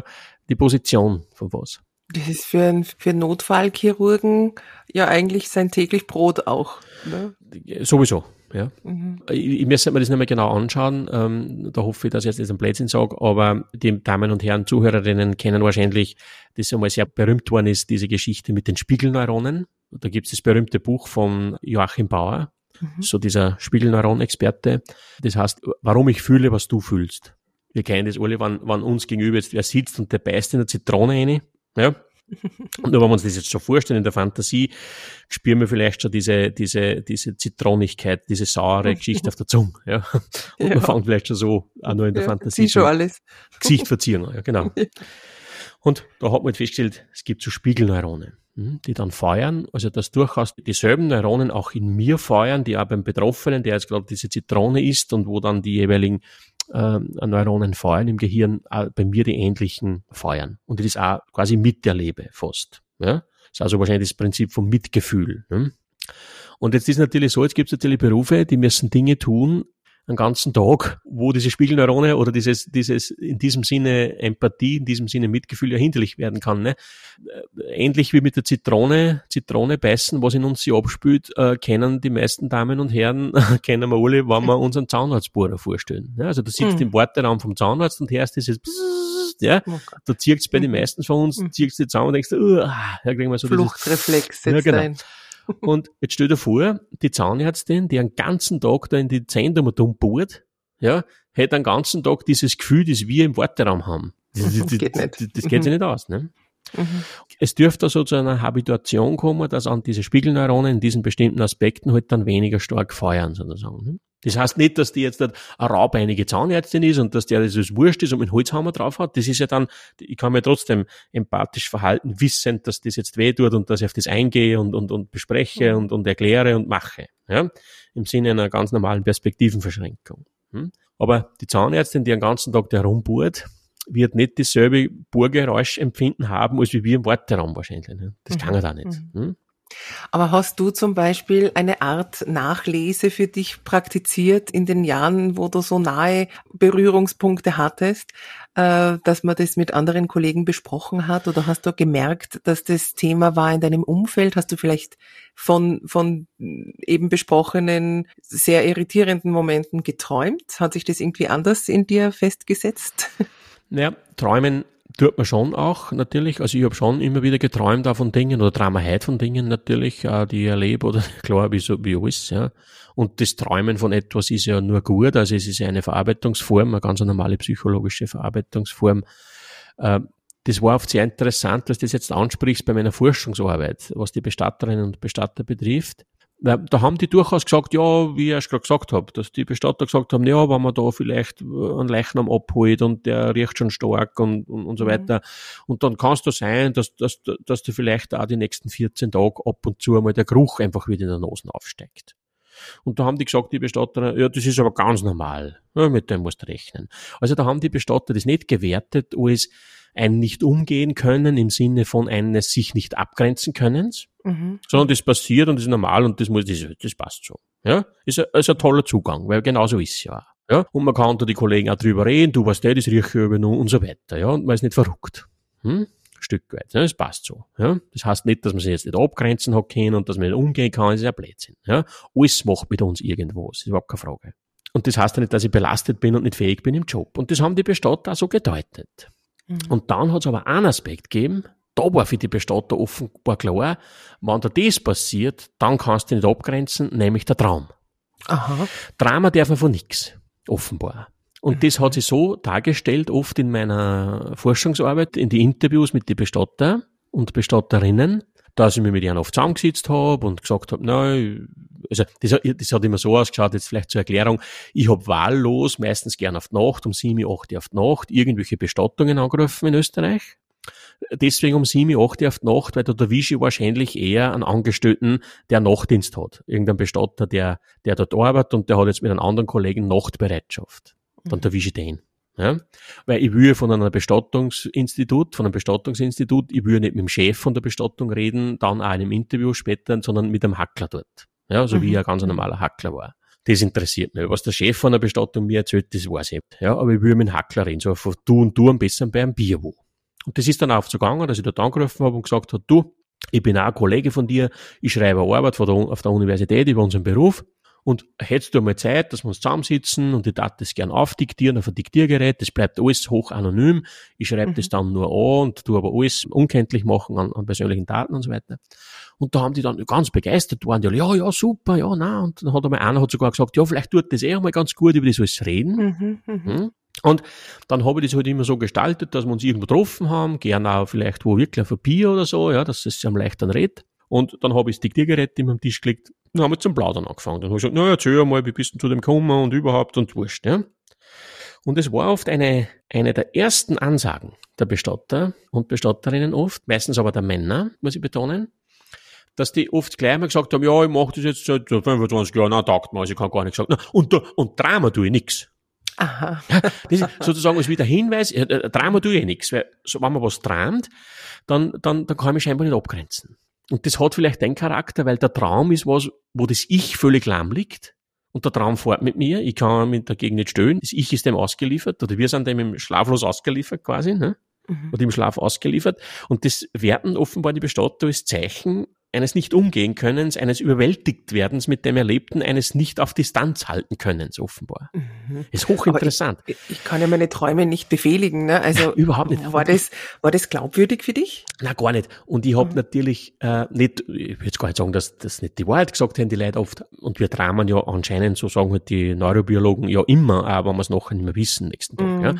die Position von was. Das ist für, einen, für Notfallchirurgen ja eigentlich sein täglich Brot auch. Ne? Sowieso. Ja. Mhm. Ich, ich müsste mir das nicht mehr genau anschauen. Ähm, da hoffe ich, dass ich jetzt nicht einen Blödsinn sage, aber die Damen und Herren Zuhörerinnen kennen wahrscheinlich, dass einmal sehr berühmt worden ist, diese Geschichte mit den Spiegelneuronen. Da gibt es das berühmte Buch von Joachim Bauer, mhm. so dieser Spiegelneuron-Experte. Das heißt, warum ich fühle, was du fühlst. Wir kennen das alle, wenn, wenn uns gegenüber jetzt wer sitzt und der beißt in eine Zitrone rein. Ja, und nur wenn wir uns das jetzt schon vorstellen in der Fantasie, spüren wir vielleicht schon diese, diese, diese Zitronigkeit, diese saure [LAUGHS] Geschichte auf der Zunge. Ja? Und ja. man fängt vielleicht schon so auch nur in der ja, Fantasie schon alles. Gesicht verzieren. Ja, genau. [LAUGHS] Und da hat man halt festgestellt, es gibt so Spiegelneuronen, hm, die dann feuern, also dass durchaus dieselben Neuronen auch in mir feuern, die auch beim Betroffenen, der jetzt gerade diese Zitrone isst und wo dann die jeweiligen äh, Neuronen feuern im Gehirn, äh, bei mir die ähnlichen feuern. Und das auch quasi miterlebe fast. Ja? Das ist also wahrscheinlich das Prinzip vom Mitgefühl. Ne? Und jetzt ist natürlich so, jetzt gibt es natürlich Berufe, die müssen Dinge tun, einen ganzen Tag, wo diese Spiegelneurone oder dieses, dieses in diesem Sinne Empathie, in diesem Sinne Mitgefühl ja hinderlich werden kann. Ne? Äh, ähnlich wie mit der Zitrone, Zitrone beißen, was in uns sie abspült, äh, kennen die meisten Damen und Herren, [LAUGHS] kennen wir alle, wenn wir unseren Zahnarztbohrer vorstellen. Ne? Also du sitzt mhm. im Warteraum vom Zahnarzt und hörst dieses Pssst, ja, oh da zirkt's bei den mhm. meisten von uns, mhm. zirkt's die Zahn und denkst, uh, ja, kriegen wir so Fluchtreflex setzt ja, genau. ein. [LAUGHS] Und jetzt stell dir vor, die Zahnärztin, die einen ganzen Tag da in die Zähne bohrt, ja, hätte einen ganzen Tag dieses Gefühl, das wir im Warteraum haben. Das, [LAUGHS] das, geht nicht. Das, das geht mhm. sich nicht aus, ne? Mhm. Es dürfte also zu einer Habituation kommen, dass an diese Spiegelneuronen in diesen bestimmten Aspekten halt dann weniger stark feuern, sozusagen. Ne? Das heißt nicht, dass die jetzt eine raubeinige Zahnärztin ist und dass der das wurscht ist und mit Holzhammer drauf hat. Das ist ja dann, ich kann mir trotzdem empathisch verhalten, wissend, dass das jetzt weh tut und dass ich auf das eingehe und, und, und bespreche mhm. und, und erkläre und mache. Ja? Im Sinne einer ganz normalen Perspektivenverschränkung. Hm? Aber die Zahnärztin, die den ganzen Tag da rumbohrt, wird nicht dasselbe Bohrgeräusch-Empfinden haben, als wie wir im Warteraum wahrscheinlich. Ne? Das mhm. kann er da nicht. Mhm. Hm? Aber hast du zum Beispiel eine Art Nachlese für dich praktiziert in den Jahren, wo du so nahe Berührungspunkte hattest, äh, dass man das mit anderen Kollegen besprochen hat? Oder hast du gemerkt, dass das Thema war in deinem Umfeld? Hast du vielleicht von, von eben besprochenen, sehr irritierenden Momenten geträumt? Hat sich das irgendwie anders in dir festgesetzt? Ja, träumen tut man schon auch natürlich. Also ich habe schon immer wieder geträumt auch von Dingen oder heute von Dingen natürlich, äh, die ich erlebe oder [LAUGHS] klar, wie so wie alles, ja. Und das Träumen von etwas ist ja nur gut, also es ist ja eine Verarbeitungsform, eine ganz normale psychologische Verarbeitungsform. Äh, das war oft sehr interessant, dass du das jetzt ansprichst bei meiner Forschungsarbeit, was die Bestatterinnen und Bestatter betrifft da haben die durchaus gesagt, ja, wie ich erst gerade gesagt habe, dass die Bestatter gesagt haben, ja, wenn man da vielleicht einen Leichnam abholt und der riecht schon stark und, und, und so mhm. weiter. Und dann kann es da sein, dass, dass, dass du vielleicht auch die nächsten 14 Tage ab und zu einmal der Geruch einfach wieder in der Nase aufsteigt. Und da haben die gesagt, die Bestatter, ja, das ist aber ganz normal. Ja, mit dem musst du rechnen. Also da haben die Bestatter das nicht gewertet als ein nicht umgehen können im Sinne von eines sich nicht abgrenzen Könnens, mhm. sondern das passiert und das ist normal und das muss, das, das passt so. Ja, ist ein, ist ein toller Zugang, weil genauso ist es ja. Ja, und man kann unter die Kollegen auch drüber reden, du weißt der, das riecht über und so weiter, ja, und man ist nicht verrückt. Hm? Stück weit. Ja, das passt so. Ja. Das heißt nicht, dass man sich jetzt nicht abgrenzen hat können und dass man nicht umgehen kann, das ist ja Blödsinn. Ja. Alles macht mit uns irgendwo, das ist überhaupt keine Frage. Und das heißt ja nicht, dass ich belastet bin und nicht fähig bin im Job. Und das haben die Bestatter auch so gedeutet. Mhm. Und dann hat es aber einen Aspekt gegeben, da war für die Bestatter offenbar klar, wenn da das passiert, dann kannst du nicht abgrenzen, nämlich der Traum. Aha. Drama darf man von nix, offenbar. Und das hat sich so dargestellt, oft in meiner Forschungsarbeit, in die Interviews mit den Bestatter und Bestatterinnen, dass ich mich mit ihnen oft zusammengesetzt habe und gesagt habe, nein, also das, das hat immer so ausgeschaut, jetzt vielleicht zur Erklärung, ich habe wahllos, meistens gern auf die Nacht, um sieben, acht Uhr auf die Nacht, irgendwelche Bestattungen angerufen in Österreich. Deswegen um sieben, acht Uhr auf die Nacht, weil da erwische ich wahrscheinlich eher einen Angestellten, der Nachtdienst hat. Irgendein Bestatter, der, der dort arbeitet und der hat jetzt mit einem anderen Kollegen Nachtbereitschaft. Dann mhm. erwische ich den. Ja? Weil ich will von einem Bestattungsinstitut, von einem Bestattungsinstitut, ich will nicht mit dem Chef von der Bestattung reden, dann auch in einem Interview später, sondern mit einem Hackler dort. Ja, so mhm. wie ich ein ganz normaler Hackler war. Das interessiert mich. Was der Chef von der Bestattung mir erzählt, das weiß ich nicht. Ja, aber ich will mit dem Hackler reden, so von du und du am besten bei einem Bier wo. Und das ist dann auch so gegangen, dass ich dort angerufen habe und gesagt habe, du, ich bin auch ein Kollege von dir, ich schreibe Arbeit der, auf der Universität über unseren Beruf und hättest du mal Zeit, dass wir uns zusammensitzen und ich darf das gern aufdiktieren auf ein Diktiergerät, das bleibt alles hoch anonym, ich schreibe mhm. das dann nur an und tu aber alles unkenntlich machen an, an, persönlichen Daten und so weiter. Und da haben die dann ganz begeistert waren, die alle, ja, ja, super, ja, na und dann hat einmal einer hat sogar gesagt, ja, vielleicht tut das eh einmal ganz gut über das alles reden. Mhm, mh. Und dann habe ich das halt immer so gestaltet, dass wir uns irgendwo getroffen haben, gerne auch vielleicht wo wirklich auf ein Bier oder so, ja, dass es am leichteren redet. Und dann habe ich das Diktiergerät immer am Tisch gelegt und haben wir zum Plaudern angefangen. Dann habe ich gesagt, na, erzähl mal, wie bist du zu dem gekommen und überhaupt und wurscht, ja. Und es war oft eine, eine der ersten Ansagen der Bestatter und Bestatterinnen oft, meistens aber der Männer, muss ich betonen, dass die oft gleich mal gesagt haben, ja, ich mache das jetzt seit 25 Jahren, na, taugt mir, also ich kann gar nicht sagen, na, und, und Drama tue ich nix. Aha. [LAUGHS] Das ist sozusagen als wieder Hinweis, äh, Drama tue ich nix, weil so, wenn man was tramt, dann, dann, dann kann ich mich scheinbar nicht abgrenzen. Und das hat vielleicht den Charakter, weil der Traum ist was, wo das Ich völlig lahm liegt. Und der Traum fährt mit mir. Ich kann mich dagegen nicht stöhnen. Das Ich ist dem ausgeliefert. Oder wir sind dem im Schlaflos ausgeliefert quasi. Ne? Mhm. Oder im Schlaf ausgeliefert. Und das werten offenbar die Bestatter als Zeichen eines nicht umgehen Könnens, eines überwältigt werdens mit dem Erlebten, eines nicht auf Distanz halten Könnens, offenbar. Mhm. Ist hochinteressant. Ich, ich, kann ja meine Träume nicht befehligen, ne? Also Nein, [LAUGHS] überhaupt nicht. War das, war das glaubwürdig für dich? Na, gar nicht. Und ich habe mhm. natürlich äh, nicht, ich würde gar nicht sagen, dass das nicht die Wahrheit gesagt haben, die Leute oft. Und wir dramen ja anscheinend, so sagen halt die Neurobiologen ja immer, aber wenn wir es nachher nicht mehr wissen, nächsten Tag. Mhm. Ja.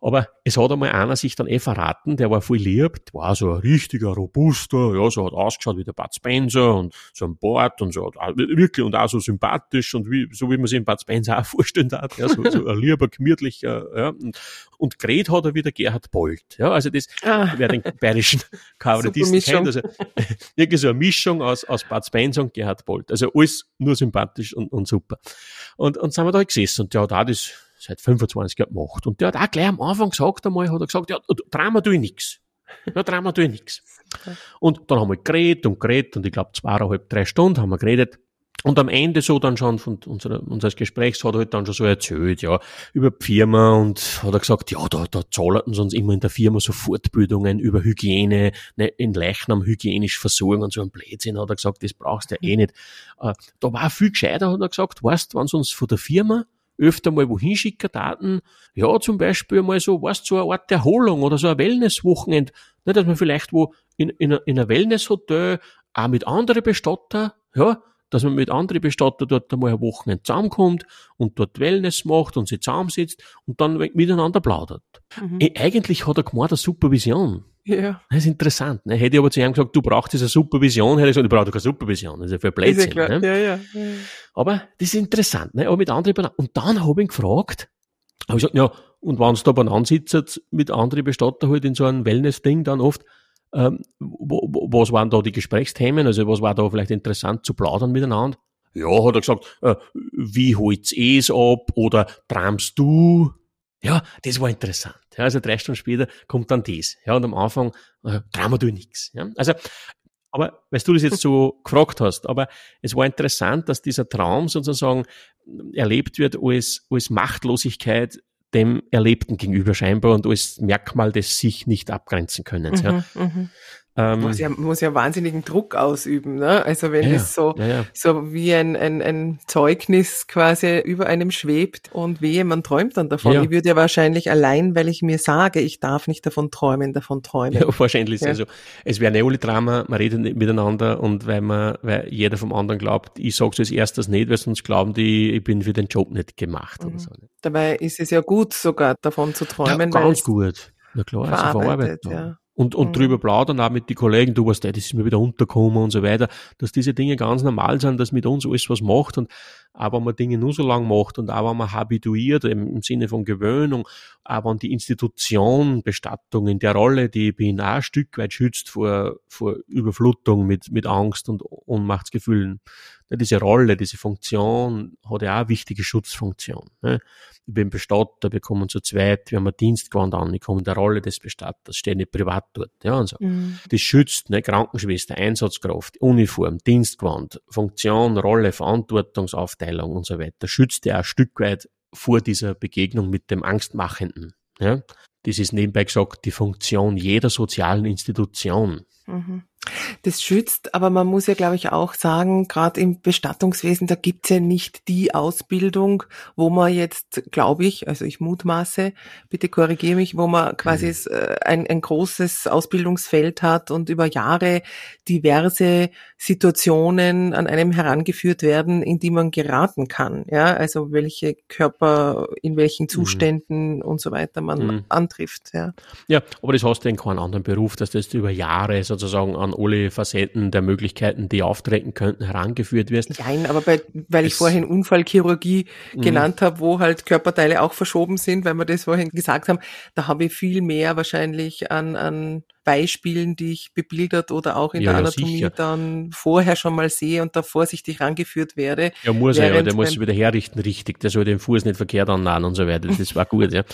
Aber es hat einmal einer sich dann eh verraten, der war voll lieb, war so ein richtiger, robuster, ja, so hat ausgeschaut wie der Bud Spencer und so ein Bart und so, wirklich und auch so sympathisch und wie, so wie man sich den Bud Spencer auch [LAUGHS] vorstellen hat, ja, so, so ein lieber, gemütlicher, ja, und, und geredet hat er wie der Gerhard Bolt, ja, also das, ah. wer den bayerischen [LAUGHS] Kabarettisten kennt, also [LAUGHS] wirklich so eine Mischung aus, aus Bud Spencer und Gerhard Bolt, also alles nur sympathisch und, und super. Und, und sind wir da gesessen und der hat auch das, seit 25 Jahren gemacht. Und der hat auch gleich am Anfang gesagt einmal, hat er gesagt, ja, Drama tue ich nix. Ja, Drama tue ich nix. Und dann haben wir geredet und geredet und ich glaube zweieinhalb, drei Stunden haben wir geredet. Und am Ende so dann schon von unserer, unseres Gesprächs hat er halt dann schon so erzählt, ja, über die Firma und hat er gesagt, ja, da, da zahlen sie uns immer in der Firma so Fortbildungen über Hygiene, ne, in Leichnam hygienisch versorgen und so ein Blödsinn, hat er gesagt, das brauchst du ja eh nicht. Äh, da war viel gescheiter, hat er gesagt, weißt, wenn sie uns von der Firma öfter mal wohin schicken Daten. Ja, zum Beispiel mal so, weißt so eine Art Erholung oder so ein Wellness-Wochenend. Nicht, dass man vielleicht wo in, in, in einem Wellness-Hotel auch mit anderen Bestatter, ja, dass man mit anderen Bestatter dort einmal ein Wochenende zusammenkommt und dort Wellness macht und sich zusammensitzt und dann miteinander plaudert. Mhm. E, eigentlich hat er gemeint, eine Supervision. Ja. Das ist interessant. Ne? Hätte ich aber zu ihm gesagt, du brauchst diese Supervision, hätte ich gesagt, ich brauche keine Supervision. Das ist ja für Blödsinn. Ja ne? ja, ja. Aber das ist interessant. Ne? Aber mit anderen Und dann habe ich ihn gefragt, habe ich gesagt, ja, und wenn es da beieinander sitzt mit anderen Bestatter halt in so einem Wellness-Ding dann oft, ähm, wo, wo, was waren da die Gesprächsthemen? Also was war da vielleicht interessant zu plaudern miteinander? Ja, hat er gesagt, äh, wie holt's es ab oder tramst du? Ja, das war interessant. Ja, also drei Stunden später kommt dann das. Ja, und am Anfang äh, trauen wir nichts. Ja, also, aber, weil du das jetzt so [LAUGHS] gefragt hast, aber es war interessant, dass dieser Traum sozusagen erlebt wird als, als Machtlosigkeit dem Erlebten gegenüber scheinbar und als Merkmal des sich nicht abgrenzen können. Mhm, ja. Ähm, muss, ja, muss ja wahnsinnigen Druck ausüben, ne? Also wenn ja, es so, ja, so wie ein, ein, ein Zeugnis quasi über einem schwebt und wehe, man träumt dann davon. Ich würde ja wahrscheinlich allein, weil ich mir sage, ich darf nicht davon träumen, davon träumen. Ja, wahrscheinlich. Also es wäre ein Eolidrama, man redet nicht miteinander und weil man, weil jeder vom anderen glaubt, ich sage es als erstes nicht, weil sonst glauben die, ich bin für den Job nicht gemacht mhm. oder so. Dabei ist es ja gut, sogar davon zu träumen. Ja, ganz gut. Na klar, also verarbeitet, ja und, und mhm. drüber plaudern auch mit den Kollegen, du weißt, das ist mir wieder untergekommen und so weiter, dass diese Dinge ganz normal sind, dass mit uns alles was macht und auch wenn man Dinge nur so lang macht und auch wenn man habituiert im, im Sinne von Gewöhnung, auch wenn die Institution Bestattung in der Rolle, die ich bin, auch ein Stück weit schützt vor, vor Überflutung mit, mit Angst und Ohnmachtsgefühlen. Diese Rolle, diese Funktion hat ja auch eine wichtige Schutzfunktion. Ne? ich bin Bestatter, wir kommen zu zweit, wir haben ein Dienstgewand an, ich komme in der Rolle des Bestatters, stehe nicht privat dort, ja, und so. Mhm. Das schützt, ne, Krankenschwester, Einsatzkraft, Uniform, Dienstgewand, Funktion, Rolle, Verantwortungsaufteilung und so weiter, schützt ja ein Stück weit vor dieser Begegnung mit dem Angstmachenden, ja. Das ist nebenbei gesagt die Funktion jeder sozialen Institution. Mhm. Das schützt, aber man muss ja, glaube ich, auch sagen, gerade im Bestattungswesen, da gibt's ja nicht die Ausbildung, wo man jetzt, glaube ich, also ich mutmaße, bitte korrigiere mich, wo man quasi mhm. Äh, ein, ein großes Ausbildungsfeld hat und über Jahre diverse Situationen an einem herangeführt werden, in die man geraten kann. Ja, also welche Körper, in welchen mhm. Zuständen mhm. und so weiter man mhm. antrifft. Ja. ja, aber das hast du in keinem anderen Beruf, dass das über Jahre sozusagen an alle Facetten der Möglichkeiten, die auftreten könnten, herangeführt wirst. Nein, aber bei, weil ich vorhin Unfallchirurgie mhm. genannt habe, wo halt Körperteile auch verschoben sind, weil wir das vorhin gesagt haben, da habe ich viel mehr wahrscheinlich an, an Beispielen, die ich bebildert oder auch in ja, der Anatomie ja, dann vorher schon mal sehe und da vorsichtig rangeführt werde. Ja, muss er ja, der muss wieder herrichten richtig, der soll den Fuß nicht verkehrt annahen und so weiter. Das war gut, ja.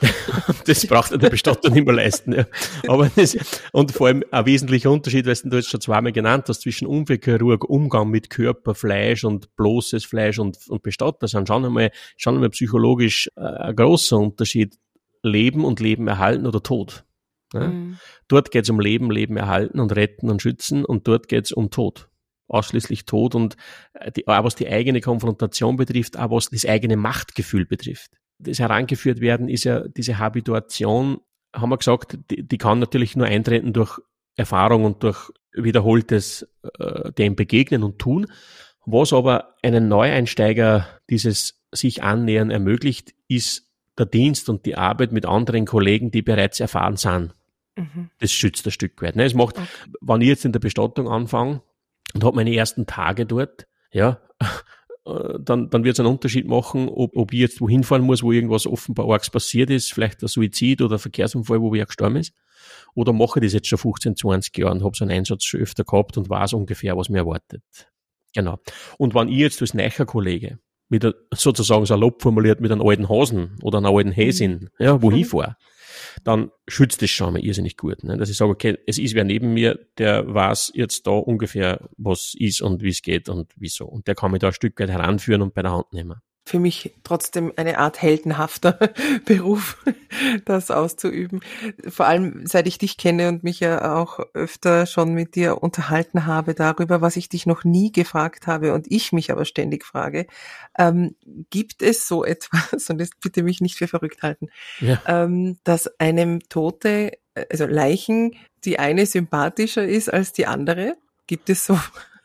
[LAUGHS] das braucht der Bestatter nicht mehr leisten, ja. Aber das, und vor allem ein wesentlicher Unterschied, weil du jetzt schon zweimal genannt hast, zwischen Unfallchirurg, Umgang mit Körper, Fleisch und bloßes Fleisch und, und Bestatter sind schon einmal, schon einmal psychologisch äh, ein großer Unterschied. Leben und Leben erhalten oder Tod. Ja? Mhm. Dort geht es um Leben, Leben erhalten und retten und schützen und dort geht es um Tod. Ausschließlich Tod und äh, die, auch was die eigene Konfrontation betrifft, auch was das eigene Machtgefühl betrifft. Das herangeführt werden ist ja diese Habituation, haben wir gesagt, die, die kann natürlich nur eintreten durch Erfahrung und durch wiederholtes äh, dem begegnen und tun. Was aber einen Neueinsteiger dieses sich annähern ermöglicht, ist der Dienst und die Arbeit mit anderen Kollegen, die bereits erfahren sind. Mhm. Das schützt ein Stück weit. Ne? Es macht, okay. wenn ich jetzt in der Bestattung anfange und habe meine ersten Tage dort, ja, [LAUGHS] dann, dann wird es einen Unterschied machen, ob, ob ich jetzt wohin fahren muss, wo irgendwas offenbar args passiert ist, vielleicht ein Suizid oder ein Verkehrsunfall, wo wer gestorben ist. Oder mache ich das jetzt schon 15, 20 Jahre und habe so einen Einsatz schon öfter gehabt und weiß ungefähr, was mir erwartet. Genau. Und wenn ich jetzt als neuer Kollege mit sozusagen salopp formuliert mit einem alten Hasen oder einer alten Häsin, mhm. ja, wohin mhm. fahre, dann schützt es schon mal irrsinnig gut. Ne? Dass ich sage, okay, es ist wer neben mir, der weiß jetzt da ungefähr, was ist und wie es geht und wieso. Und der kann mich da ein Stück weit heranführen und bei der Hand nehmen für mich trotzdem eine Art heldenhafter [LAUGHS] Beruf, das auszuüben. Vor allem, seit ich dich kenne und mich ja auch öfter schon mit dir unterhalten habe darüber, was ich dich noch nie gefragt habe und ich mich aber ständig frage, ähm, gibt es so etwas, [LAUGHS] und jetzt bitte mich nicht für verrückt halten, ja. ähm, dass einem Tote, also Leichen, die eine sympathischer ist als die andere? Gibt es so?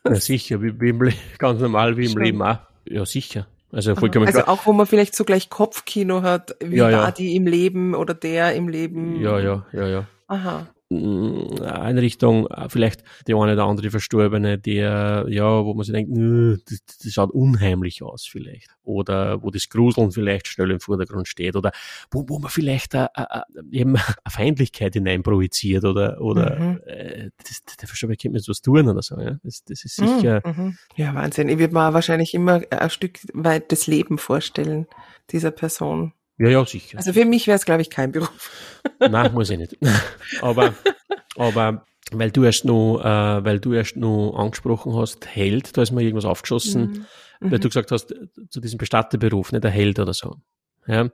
Ja, sicher, wie, wie im, ganz normal wie im Schon. Leben auch. Ja, sicher. Also vollkommen Also auch, wo man vielleicht so gleich Kopfkino hat, wie ja, war ja. die im Leben oder der im Leben. Ja, ja, ja, ja. Aha. Einrichtung, äh, vielleicht die eine oder andere Verstorbene, der, ja, wo man sich denkt, das, das schaut unheimlich aus vielleicht. Oder wo das Gruseln vielleicht schnell im Vordergrund steht. Oder wo, wo man vielleicht a, a, a, eben eine Feindlichkeit hineinprojiziert oder, oder mhm. äh, das, der Verstorbene könnte jetzt was tun oder so. Ja? Das, das ist sicher. Mhm. mhm. Ja, Wahnsinn. Ich würde mir wahrscheinlich immer ein Stück weit das Leben vorstellen, dieser Person. Ja, ja, sicher. Also für mich wäre es, glaube ich, kein Beruf. [LAUGHS] Nein, muss ich nicht. [LAUGHS] aber, aber weil du erst noch, äh, weil du erst noch angesprochen hast, Held, da ist mir irgendwas aufgeschossen, mhm. weil du mhm. gesagt hast, zu diesem Bestatterberuf, nicht der Held oder so. Ja.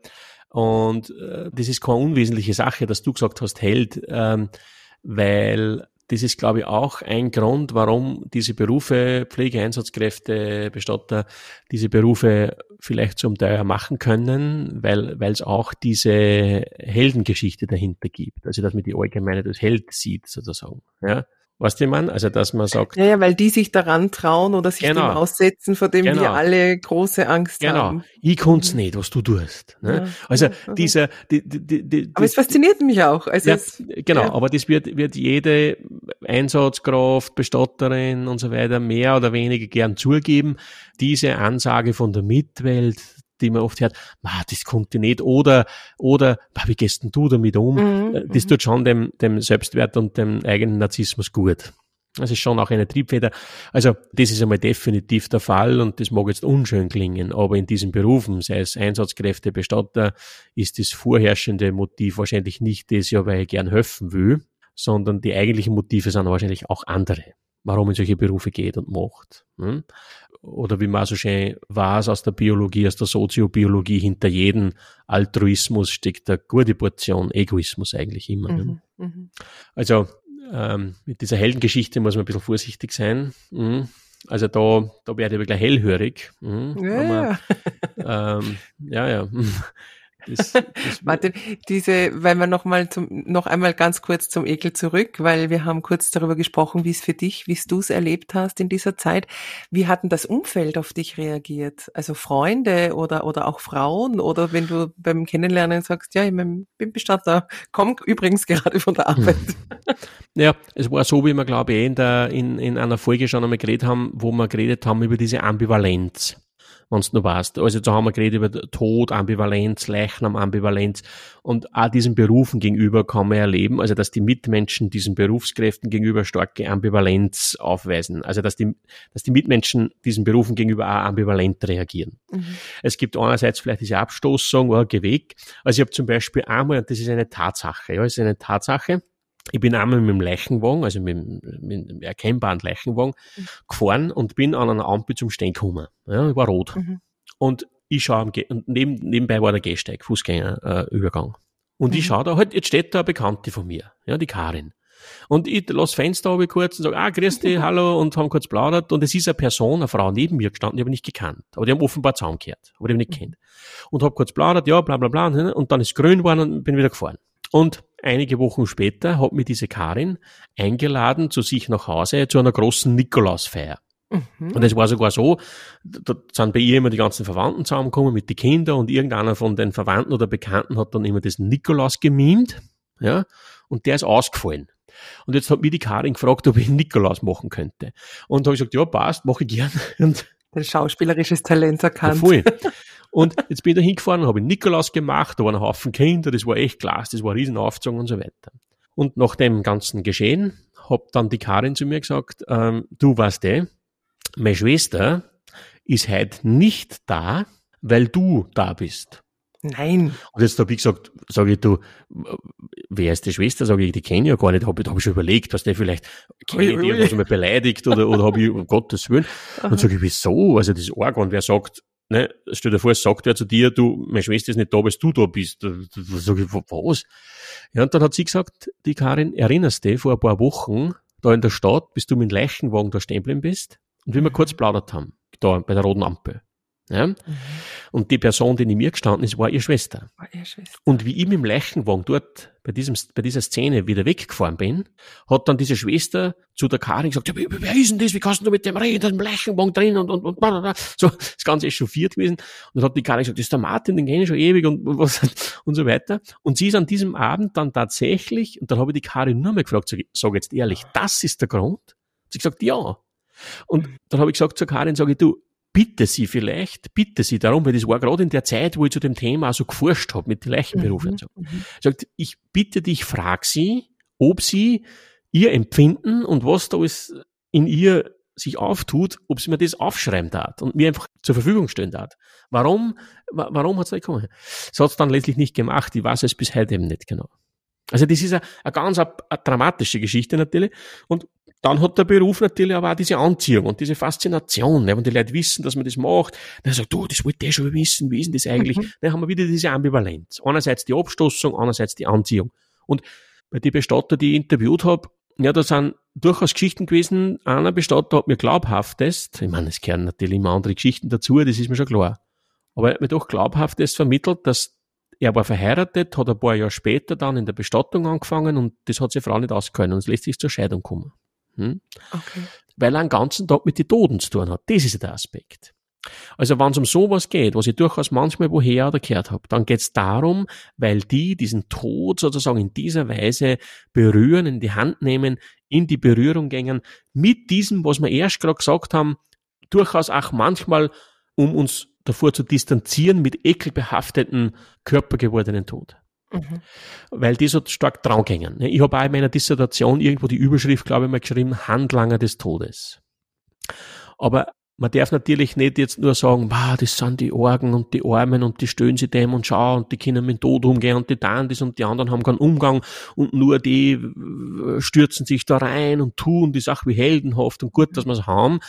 Und äh, das ist keine unwesentliche Sache, dass du gesagt hast, Held, ähm, weil das ist, glaube ich, auch ein Grund, warum diese Berufe, Pflegeeinsatzkräfte, Bestatter, diese Berufe vielleicht zum Teil machen können, weil es auch diese Heldengeschichte dahinter gibt. Also, dass man die Allgemeine als Held sieht, sozusagen. Ja. Weißt du, man? Also, dass man sagt. Ja, ja, weil die sich daran trauen oder sich genau. dem aussetzen, vor dem genau. wir alle große Angst genau. haben. Genau. Ich kann's nicht, was du tust. Ne? Ja, also, ja, dieser, die, die, die, Aber es fasziniert mich auch. Also ja, es, genau. Aber das wird, wird jede Einsatzkraft, Bestatterin und so weiter mehr oder weniger gern zugeben. Diese Ansage von der Mitwelt, die man oft hört, das konnte nicht oder, oder, wie gehst denn du damit um? Mhm, äh, das mhm. tut schon dem, dem Selbstwert und dem eigenen Narzissmus gut. Das ist schon auch eine Triebfeder. Also, das ist einmal definitiv der Fall und das mag jetzt unschön klingen, aber in diesen Berufen, sei es Einsatzkräfte, Bestatter, ist das vorherrschende Motiv wahrscheinlich nicht das, ja, weil ich gern helfen will, sondern die eigentlichen Motive sind wahrscheinlich auch andere, warum man in solche Berufe geht und macht. Hm? oder wie man so schön weiß aus der Biologie, aus der Soziobiologie, hinter jedem Altruismus steckt eine gute Portion Egoismus eigentlich immer. Ne? Mhm, mhm. Also ähm, mit dieser Heldengeschichte muss man ein bisschen vorsichtig sein. Mhm. Also da, da werde ich wirklich hellhörig. Mhm. Ja, man, ähm, ja, ja. Das, das [LAUGHS] Martin, diese, weil wir noch mal zum, noch einmal ganz kurz zum Ekel zurück, weil wir haben kurz darüber gesprochen, wie es für dich, wie du es erlebt hast in dieser Zeit. Wie hat denn das Umfeld auf dich reagiert? Also Freunde oder, oder auch Frauen oder wenn du beim Kennenlernen sagst, ja, ich bin Bestatter, komm übrigens gerade von der Arbeit. Hm. Ja, es war so, wie wir glaube ich in, der, in, in einer Folge schon einmal geredet haben, wo wir geredet haben über diese Ambivalenz wenn du weißt. Also da haben wir geredet über Tod, Ambivalenz, Leichnam, Ambivalenz und auch diesen Berufen gegenüber kann man erleben, also dass die Mitmenschen diesen Berufskräften gegenüber starke Ambivalenz aufweisen. Also dass die, dass die Mitmenschen diesen Berufen gegenüber auch ambivalent reagieren. Mhm. Es gibt einerseits vielleicht diese Abstoßung, oh, geh weg. Also ich habe zum Beispiel einmal, und das ist eine Tatsache, ja, es ist eine Tatsache, ich bin einmal mit dem Leichenwagen, also mit, mit einem erkennbaren Leichenwagen, mhm. gefahren und bin an einer Ampel zum Stehen gekommen. Ja, ich war rot. Mhm. Und ich schaue am Ge und neben, nebenbei war der Gehsteig, Fußgängerübergang. Äh, und mhm. ich schaue da halt, jetzt steht da eine Bekannte von mir, ja, die Karin. Und ich lasse Fenster habe kurz und sage, ah, grüß dich, [LAUGHS] hallo, und haben kurz plaudert. Und es ist eine Person, eine Frau neben mir gestanden, die habe ich nicht gekannt. Aber die haben offenbar zusammengehört, aber die habe ich nicht mhm. kennt. Und habe kurz plaudert, ja, bla, bla, bla. Und dann ist grün geworden und bin wieder gefahren. Und einige Wochen später hat mir diese Karin eingeladen zu sich nach Hause zu einer großen Nikolausfeier. Mhm. Und es war sogar so, da sind bei ihr immer die ganzen Verwandten zusammengekommen mit den Kindern und irgendeiner von den Verwandten oder Bekannten hat dann immer das Nikolaus gemimt, ja, und der ist ausgefallen. Und jetzt hat mich die Karin gefragt, ob ich Nikolaus machen könnte. Und da habe ich gesagt, ja, passt, mache ich gern. [LAUGHS] Und Ein schauspielerisches Talent erkannt. Ja, voll. [LAUGHS] Und jetzt bin ich da hingefahren und habe Nikolaus gemacht, da waren ein Haufen Kinder, das war echt klasse, das war ein Riesenaufzug und so weiter. Und nach dem ganzen Geschehen hat dann die Karin zu mir gesagt, ähm, du weißt eh, meine Schwester ist heute nicht da, weil du da bist. Nein. Und jetzt habe ich gesagt, sage ich, du, wer ist die Schwester? Sage ich, die kenne ich ja gar nicht. Habe hab ich schon überlegt, was der vielleicht kenne ich die, was mal beleidigt oder, oder habe ich, um Gottes Willen. [LAUGHS] Und sage ich, wieso? Also das und wer sagt, ne, stell dir vor, es sagt wer zu dir, du, meine Schwester ist nicht da, weil du da bist. Da, sag ich, was? Ja, und dann hat sie gesagt, die Karin, erinnerst du dich, vor ein paar Wochen, da in der Stadt, bis du mit dem Leichenwagen da stehen bist und wie wir kurz plaudert haben, da bei der roten Ampel. Ja? Mhm. Und die Person, die in mir gestanden ist, war ihre Schwester. War ihre Schwester. Und wie ich mit dem Leichenwagen dort bei, diesem, bei dieser Szene wieder weggefahren bin, hat dann diese Schwester zu der Karin gesagt, ja, wer ist denn das? Wie kannst du mit dem reden? Da ist ein Leichenwagen drin und, und, und, und, so, das Ganze ist chauffiert gewesen. Und dann hat die Karin gesagt, das ist der Martin, den kenne ich schon ewig und, und, was, [LAUGHS] und so weiter. Und sie ist an diesem Abend dann tatsächlich, und dann habe ich die Karin nur mal gefragt, sag, sag jetzt ehrlich, das ist der Grund? Sie hat gesagt, ja. Und dann habe ich gesagt zur Karin, sage ich, du, bitte Sie vielleicht, bitte Sie darum, weil das war gerade in der Zeit, wo ich zu dem Thema so geforscht habe mit den Leichenberufen. Mhm. So. Mhm. Sagt, ich bitte dich, frag Sie, ob Sie Ihr Empfinden und was da alles in ihr sich auftut, ob sie mir das aufschreiben darf und mir einfach zur Verfügung stellen darf. Warum, warum hat es nicht gekommen? Das hat es dann letztlich nicht gemacht. Ich weiß es bis heute eben nicht genau. Also das ist eine, eine ganz eine, eine dramatische Geschichte natürlich. Und dann hat der Beruf natürlich aber auch diese Anziehung und diese Faszination, ne? wenn die Leute wissen, dass man das macht, dann sagt, du, das wollte ich schon wissen, wie ist denn das eigentlich? Mhm. Dann haben wir wieder diese Ambivalenz. Einerseits die Abstoßung, andererseits die Anziehung. Und bei den Bestatter, die ich interviewt habe, ja, da sind durchaus Geschichten gewesen. Einer Bestatter hat mir glaubhaftest, ich meine, es gehören natürlich immer andere Geschichten dazu, das ist mir schon klar. Aber er hat mir doch glaubhaftest vermittelt, dass er war verheiratet, hat ein paar Jahre später dann in der Bestattung angefangen und das hat seine Frau nicht ausgehalten und es lässt sich zur Scheidung kommen. Hm? Okay. Weil er einen ganzen Tag mit den Toten zu tun hat. Das ist der Aspekt. Also wenn es um sowas geht, was ich durchaus manchmal woher oder gehört habe, dann geht es darum, weil die diesen Tod sozusagen in dieser Weise berühren, in die Hand nehmen, in die Berührung gehen, mit diesem, was wir erst gerade gesagt haben, durchaus auch manchmal, um uns davor zu distanzieren, mit ekelbehafteten, körpergewordenen Tod. Mhm. Weil die so stark draufgängen. Ich habe auch in meiner Dissertation irgendwo die Überschrift, glaube ich, mal geschrieben, Handlanger des Todes. Aber man darf natürlich nicht jetzt nur sagen, wow, das sind die Orgen und die Armen und die stöhnen sie dem und schau und die können mit dem Tod umgehen und die tun das und die anderen haben keinen Umgang und nur die äh, stürzen sich da rein und tun die Sache wie heldenhaft und gut, dass wir es haben.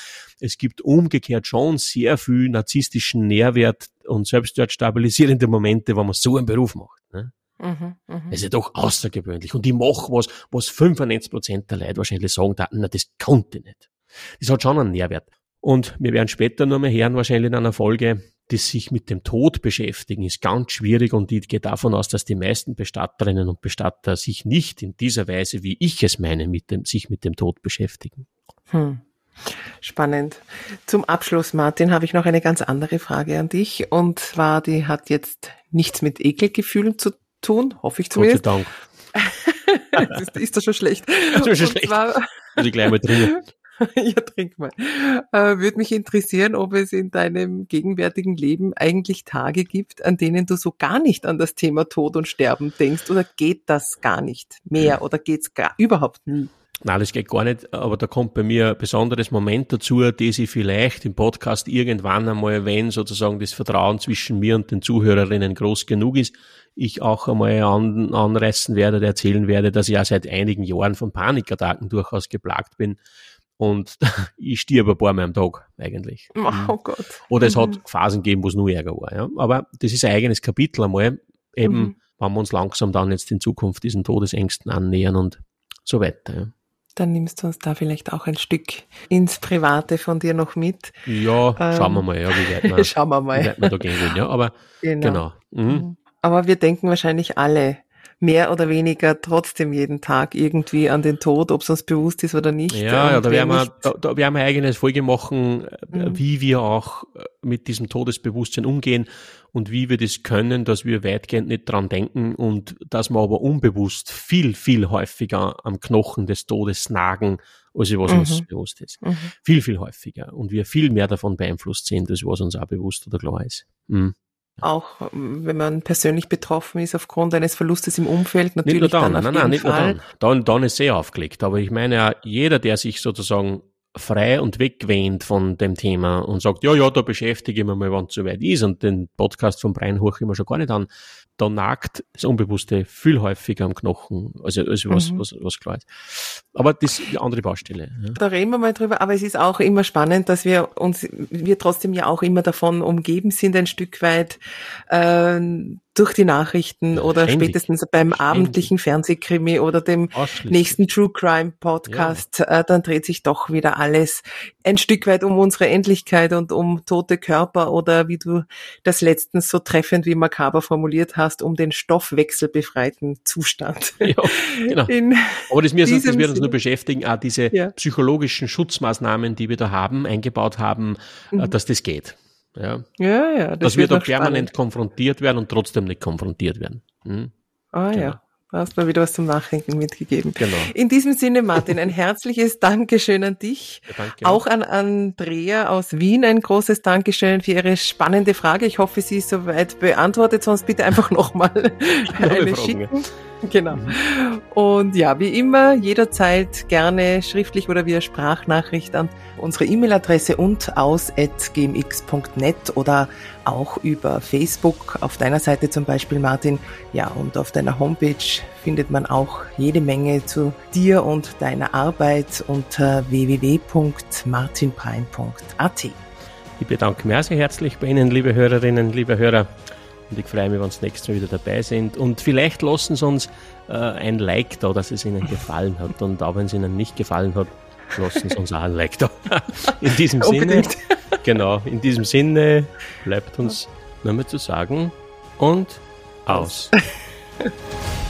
Es gibt umgekehrt schon sehr viel narzisstischen Nährwert und selbstwertstabilisierende Momente, wenn man so einen Beruf macht. Ne? Mhm, mh. Das ist ja doch außergewöhnlich. Und ich mache was, was 95 Prozent der Leute wahrscheinlich sagen, na, das konnte ich nicht. Das hat schon einen Nährwert. Und wir werden später nur mehr hören, wahrscheinlich in einer Folge, die sich mit dem Tod beschäftigen, ist ganz schwierig und ich gehe davon aus, dass die meisten Bestatterinnen und Bestatter sich nicht in dieser Weise, wie ich es meine, mit dem, sich mit dem Tod beschäftigen. Hm. Spannend. Zum Abschluss, Martin, habe ich noch eine ganz andere Frage an dich. Und zwar, die hat jetzt nichts mit Ekelgefühlen zu tun, hoffe ich zumindest. Gott sei Dank. [LAUGHS] das ist doch schon schlecht. [LAUGHS] Das ist schon schlecht. Zwar, ich gleich mal drin. [LAUGHS] ja, trink mal. Äh, Würde mich interessieren, ob es in deinem gegenwärtigen Leben eigentlich Tage gibt, an denen du so gar nicht an das Thema Tod und Sterben denkst oder geht das gar nicht mehr oder geht's gar überhaupt nie? Nein, das geht gar nicht, aber da kommt bei mir ein besonderes Moment dazu, das ich vielleicht im Podcast irgendwann einmal, wenn sozusagen das Vertrauen zwischen mir und den Zuhörerinnen groß genug ist, ich auch einmal an, anreißen werde, erzählen werde, dass ich ja seit einigen Jahren von Panikattacken durchaus geplagt bin und [LAUGHS] ich stirbe ein paar Mal am Tag eigentlich. Oh mhm. Gott. Oder es mhm. hat Phasen gegeben, wo es nur Ärger war. Ja. Aber das ist ein eigenes Kapitel einmal, eben, mhm. wenn wir uns langsam dann jetzt in Zukunft diesen Todesängsten annähern und so weiter. Ja. Dann nimmst du uns da vielleicht auch ein Stück ins Private von dir noch mit. Ja, schauen wir ähm, mal, ja, wie weit wir, [LAUGHS] schauen wir mal. Wie weit wir da gehen ja. Aber genau. genau. Mhm. Aber wir denken wahrscheinlich alle mehr oder weniger trotzdem jeden Tag irgendwie an den Tod, ob es uns bewusst ist oder nicht. Ja, ja da, werden wir, da, da werden wir eine eigene Folge machen, mhm. wie wir auch äh, mit diesem Todesbewusstsein umgehen und wie wir das können, dass wir weitgehend nicht dran denken und dass wir aber unbewusst viel, viel häufiger am Knochen des Todes nagen, als was mhm. uns bewusst ist. Mhm. Viel, viel häufiger. Und wir viel mehr davon beeinflusst sind, als was uns auch bewusst oder klar ist. Mhm auch wenn man persönlich betroffen ist aufgrund eines Verlustes im Umfeld, natürlich nicht nur dann, dann nein, nein, nicht Fall. nur dann. dann. Dann ist sehr aufgelegt. Aber ich meine ja, jeder, der sich sozusagen frei und wegwähnt von dem Thema und sagt, ja, ja, da beschäftige ich mich mal, wann es soweit ist und den Podcast von Brian hoch immer schon gar nicht an, da nagt das Unbewusste viel häufiger am Knochen, also, also was, mhm. was, was klar ist. Aber das ist die andere Baustelle. Ja. Da reden wir mal drüber, aber es ist auch immer spannend, dass wir uns, wir trotzdem ja auch immer davon umgeben sind, ein Stück weit, äh, durch die Nachrichten oder Ständig. spätestens beim Ständig. abendlichen Fernsehkrimi oder dem nächsten True Crime Podcast, ja. äh, dann dreht sich doch wieder alles ein Stück weit um unsere Endlichkeit und um tote Körper oder wie du das letztens so treffend wie makaber formuliert hast, um den stoffwechselbefreiten Zustand. [LAUGHS] Ja, genau. In Aber das, das wird uns nur beschäftigen, auch diese ja. psychologischen Schutzmaßnahmen, die wir da haben, eingebaut haben, äh, mhm. dass das geht. Ja, ja. ja das Dass wir da permanent spannend. konfrontiert werden und trotzdem nicht konfrontiert werden. Hm? Ah genau. ja. Da hast du mir wieder was zum Nachdenken mitgegeben. Genau. In diesem Sinne, Martin, ein herzliches Dankeschön an dich. Ja, danke. Auch an Andrea aus Wien ein großes Dankeschön für ihre spannende Frage. Ich hoffe, sie ist soweit beantwortet, sonst bitte einfach [LAUGHS] nochmal eine schicken. [LAUGHS] Genau. Und ja, wie immer, jederzeit gerne schriftlich oder via Sprachnachricht an unsere E-Mail-Adresse und aus gmx.net oder auch über Facebook auf deiner Seite zum Beispiel, Martin. Ja, und auf deiner Homepage findet man auch jede Menge zu dir und deiner Arbeit unter www.martinpein.at. Ich bedanke mich sehr herzlich bei Ihnen, liebe Hörerinnen, liebe Hörer Und ich freue mich, wenn Sie nächstes Mal wieder dabei sind. Und vielleicht lassen Sie uns äh, ein Like da, dass es Ihnen gefallen hat. Und auch wenn es Ihnen nicht gefallen hat, lassen Sie uns auch ein Like da. [LAUGHS] In diesem Sinne, [LAUGHS] genau, in diesem Sinne bleibt uns nur mehr zu sagen und aus. [LAUGHS]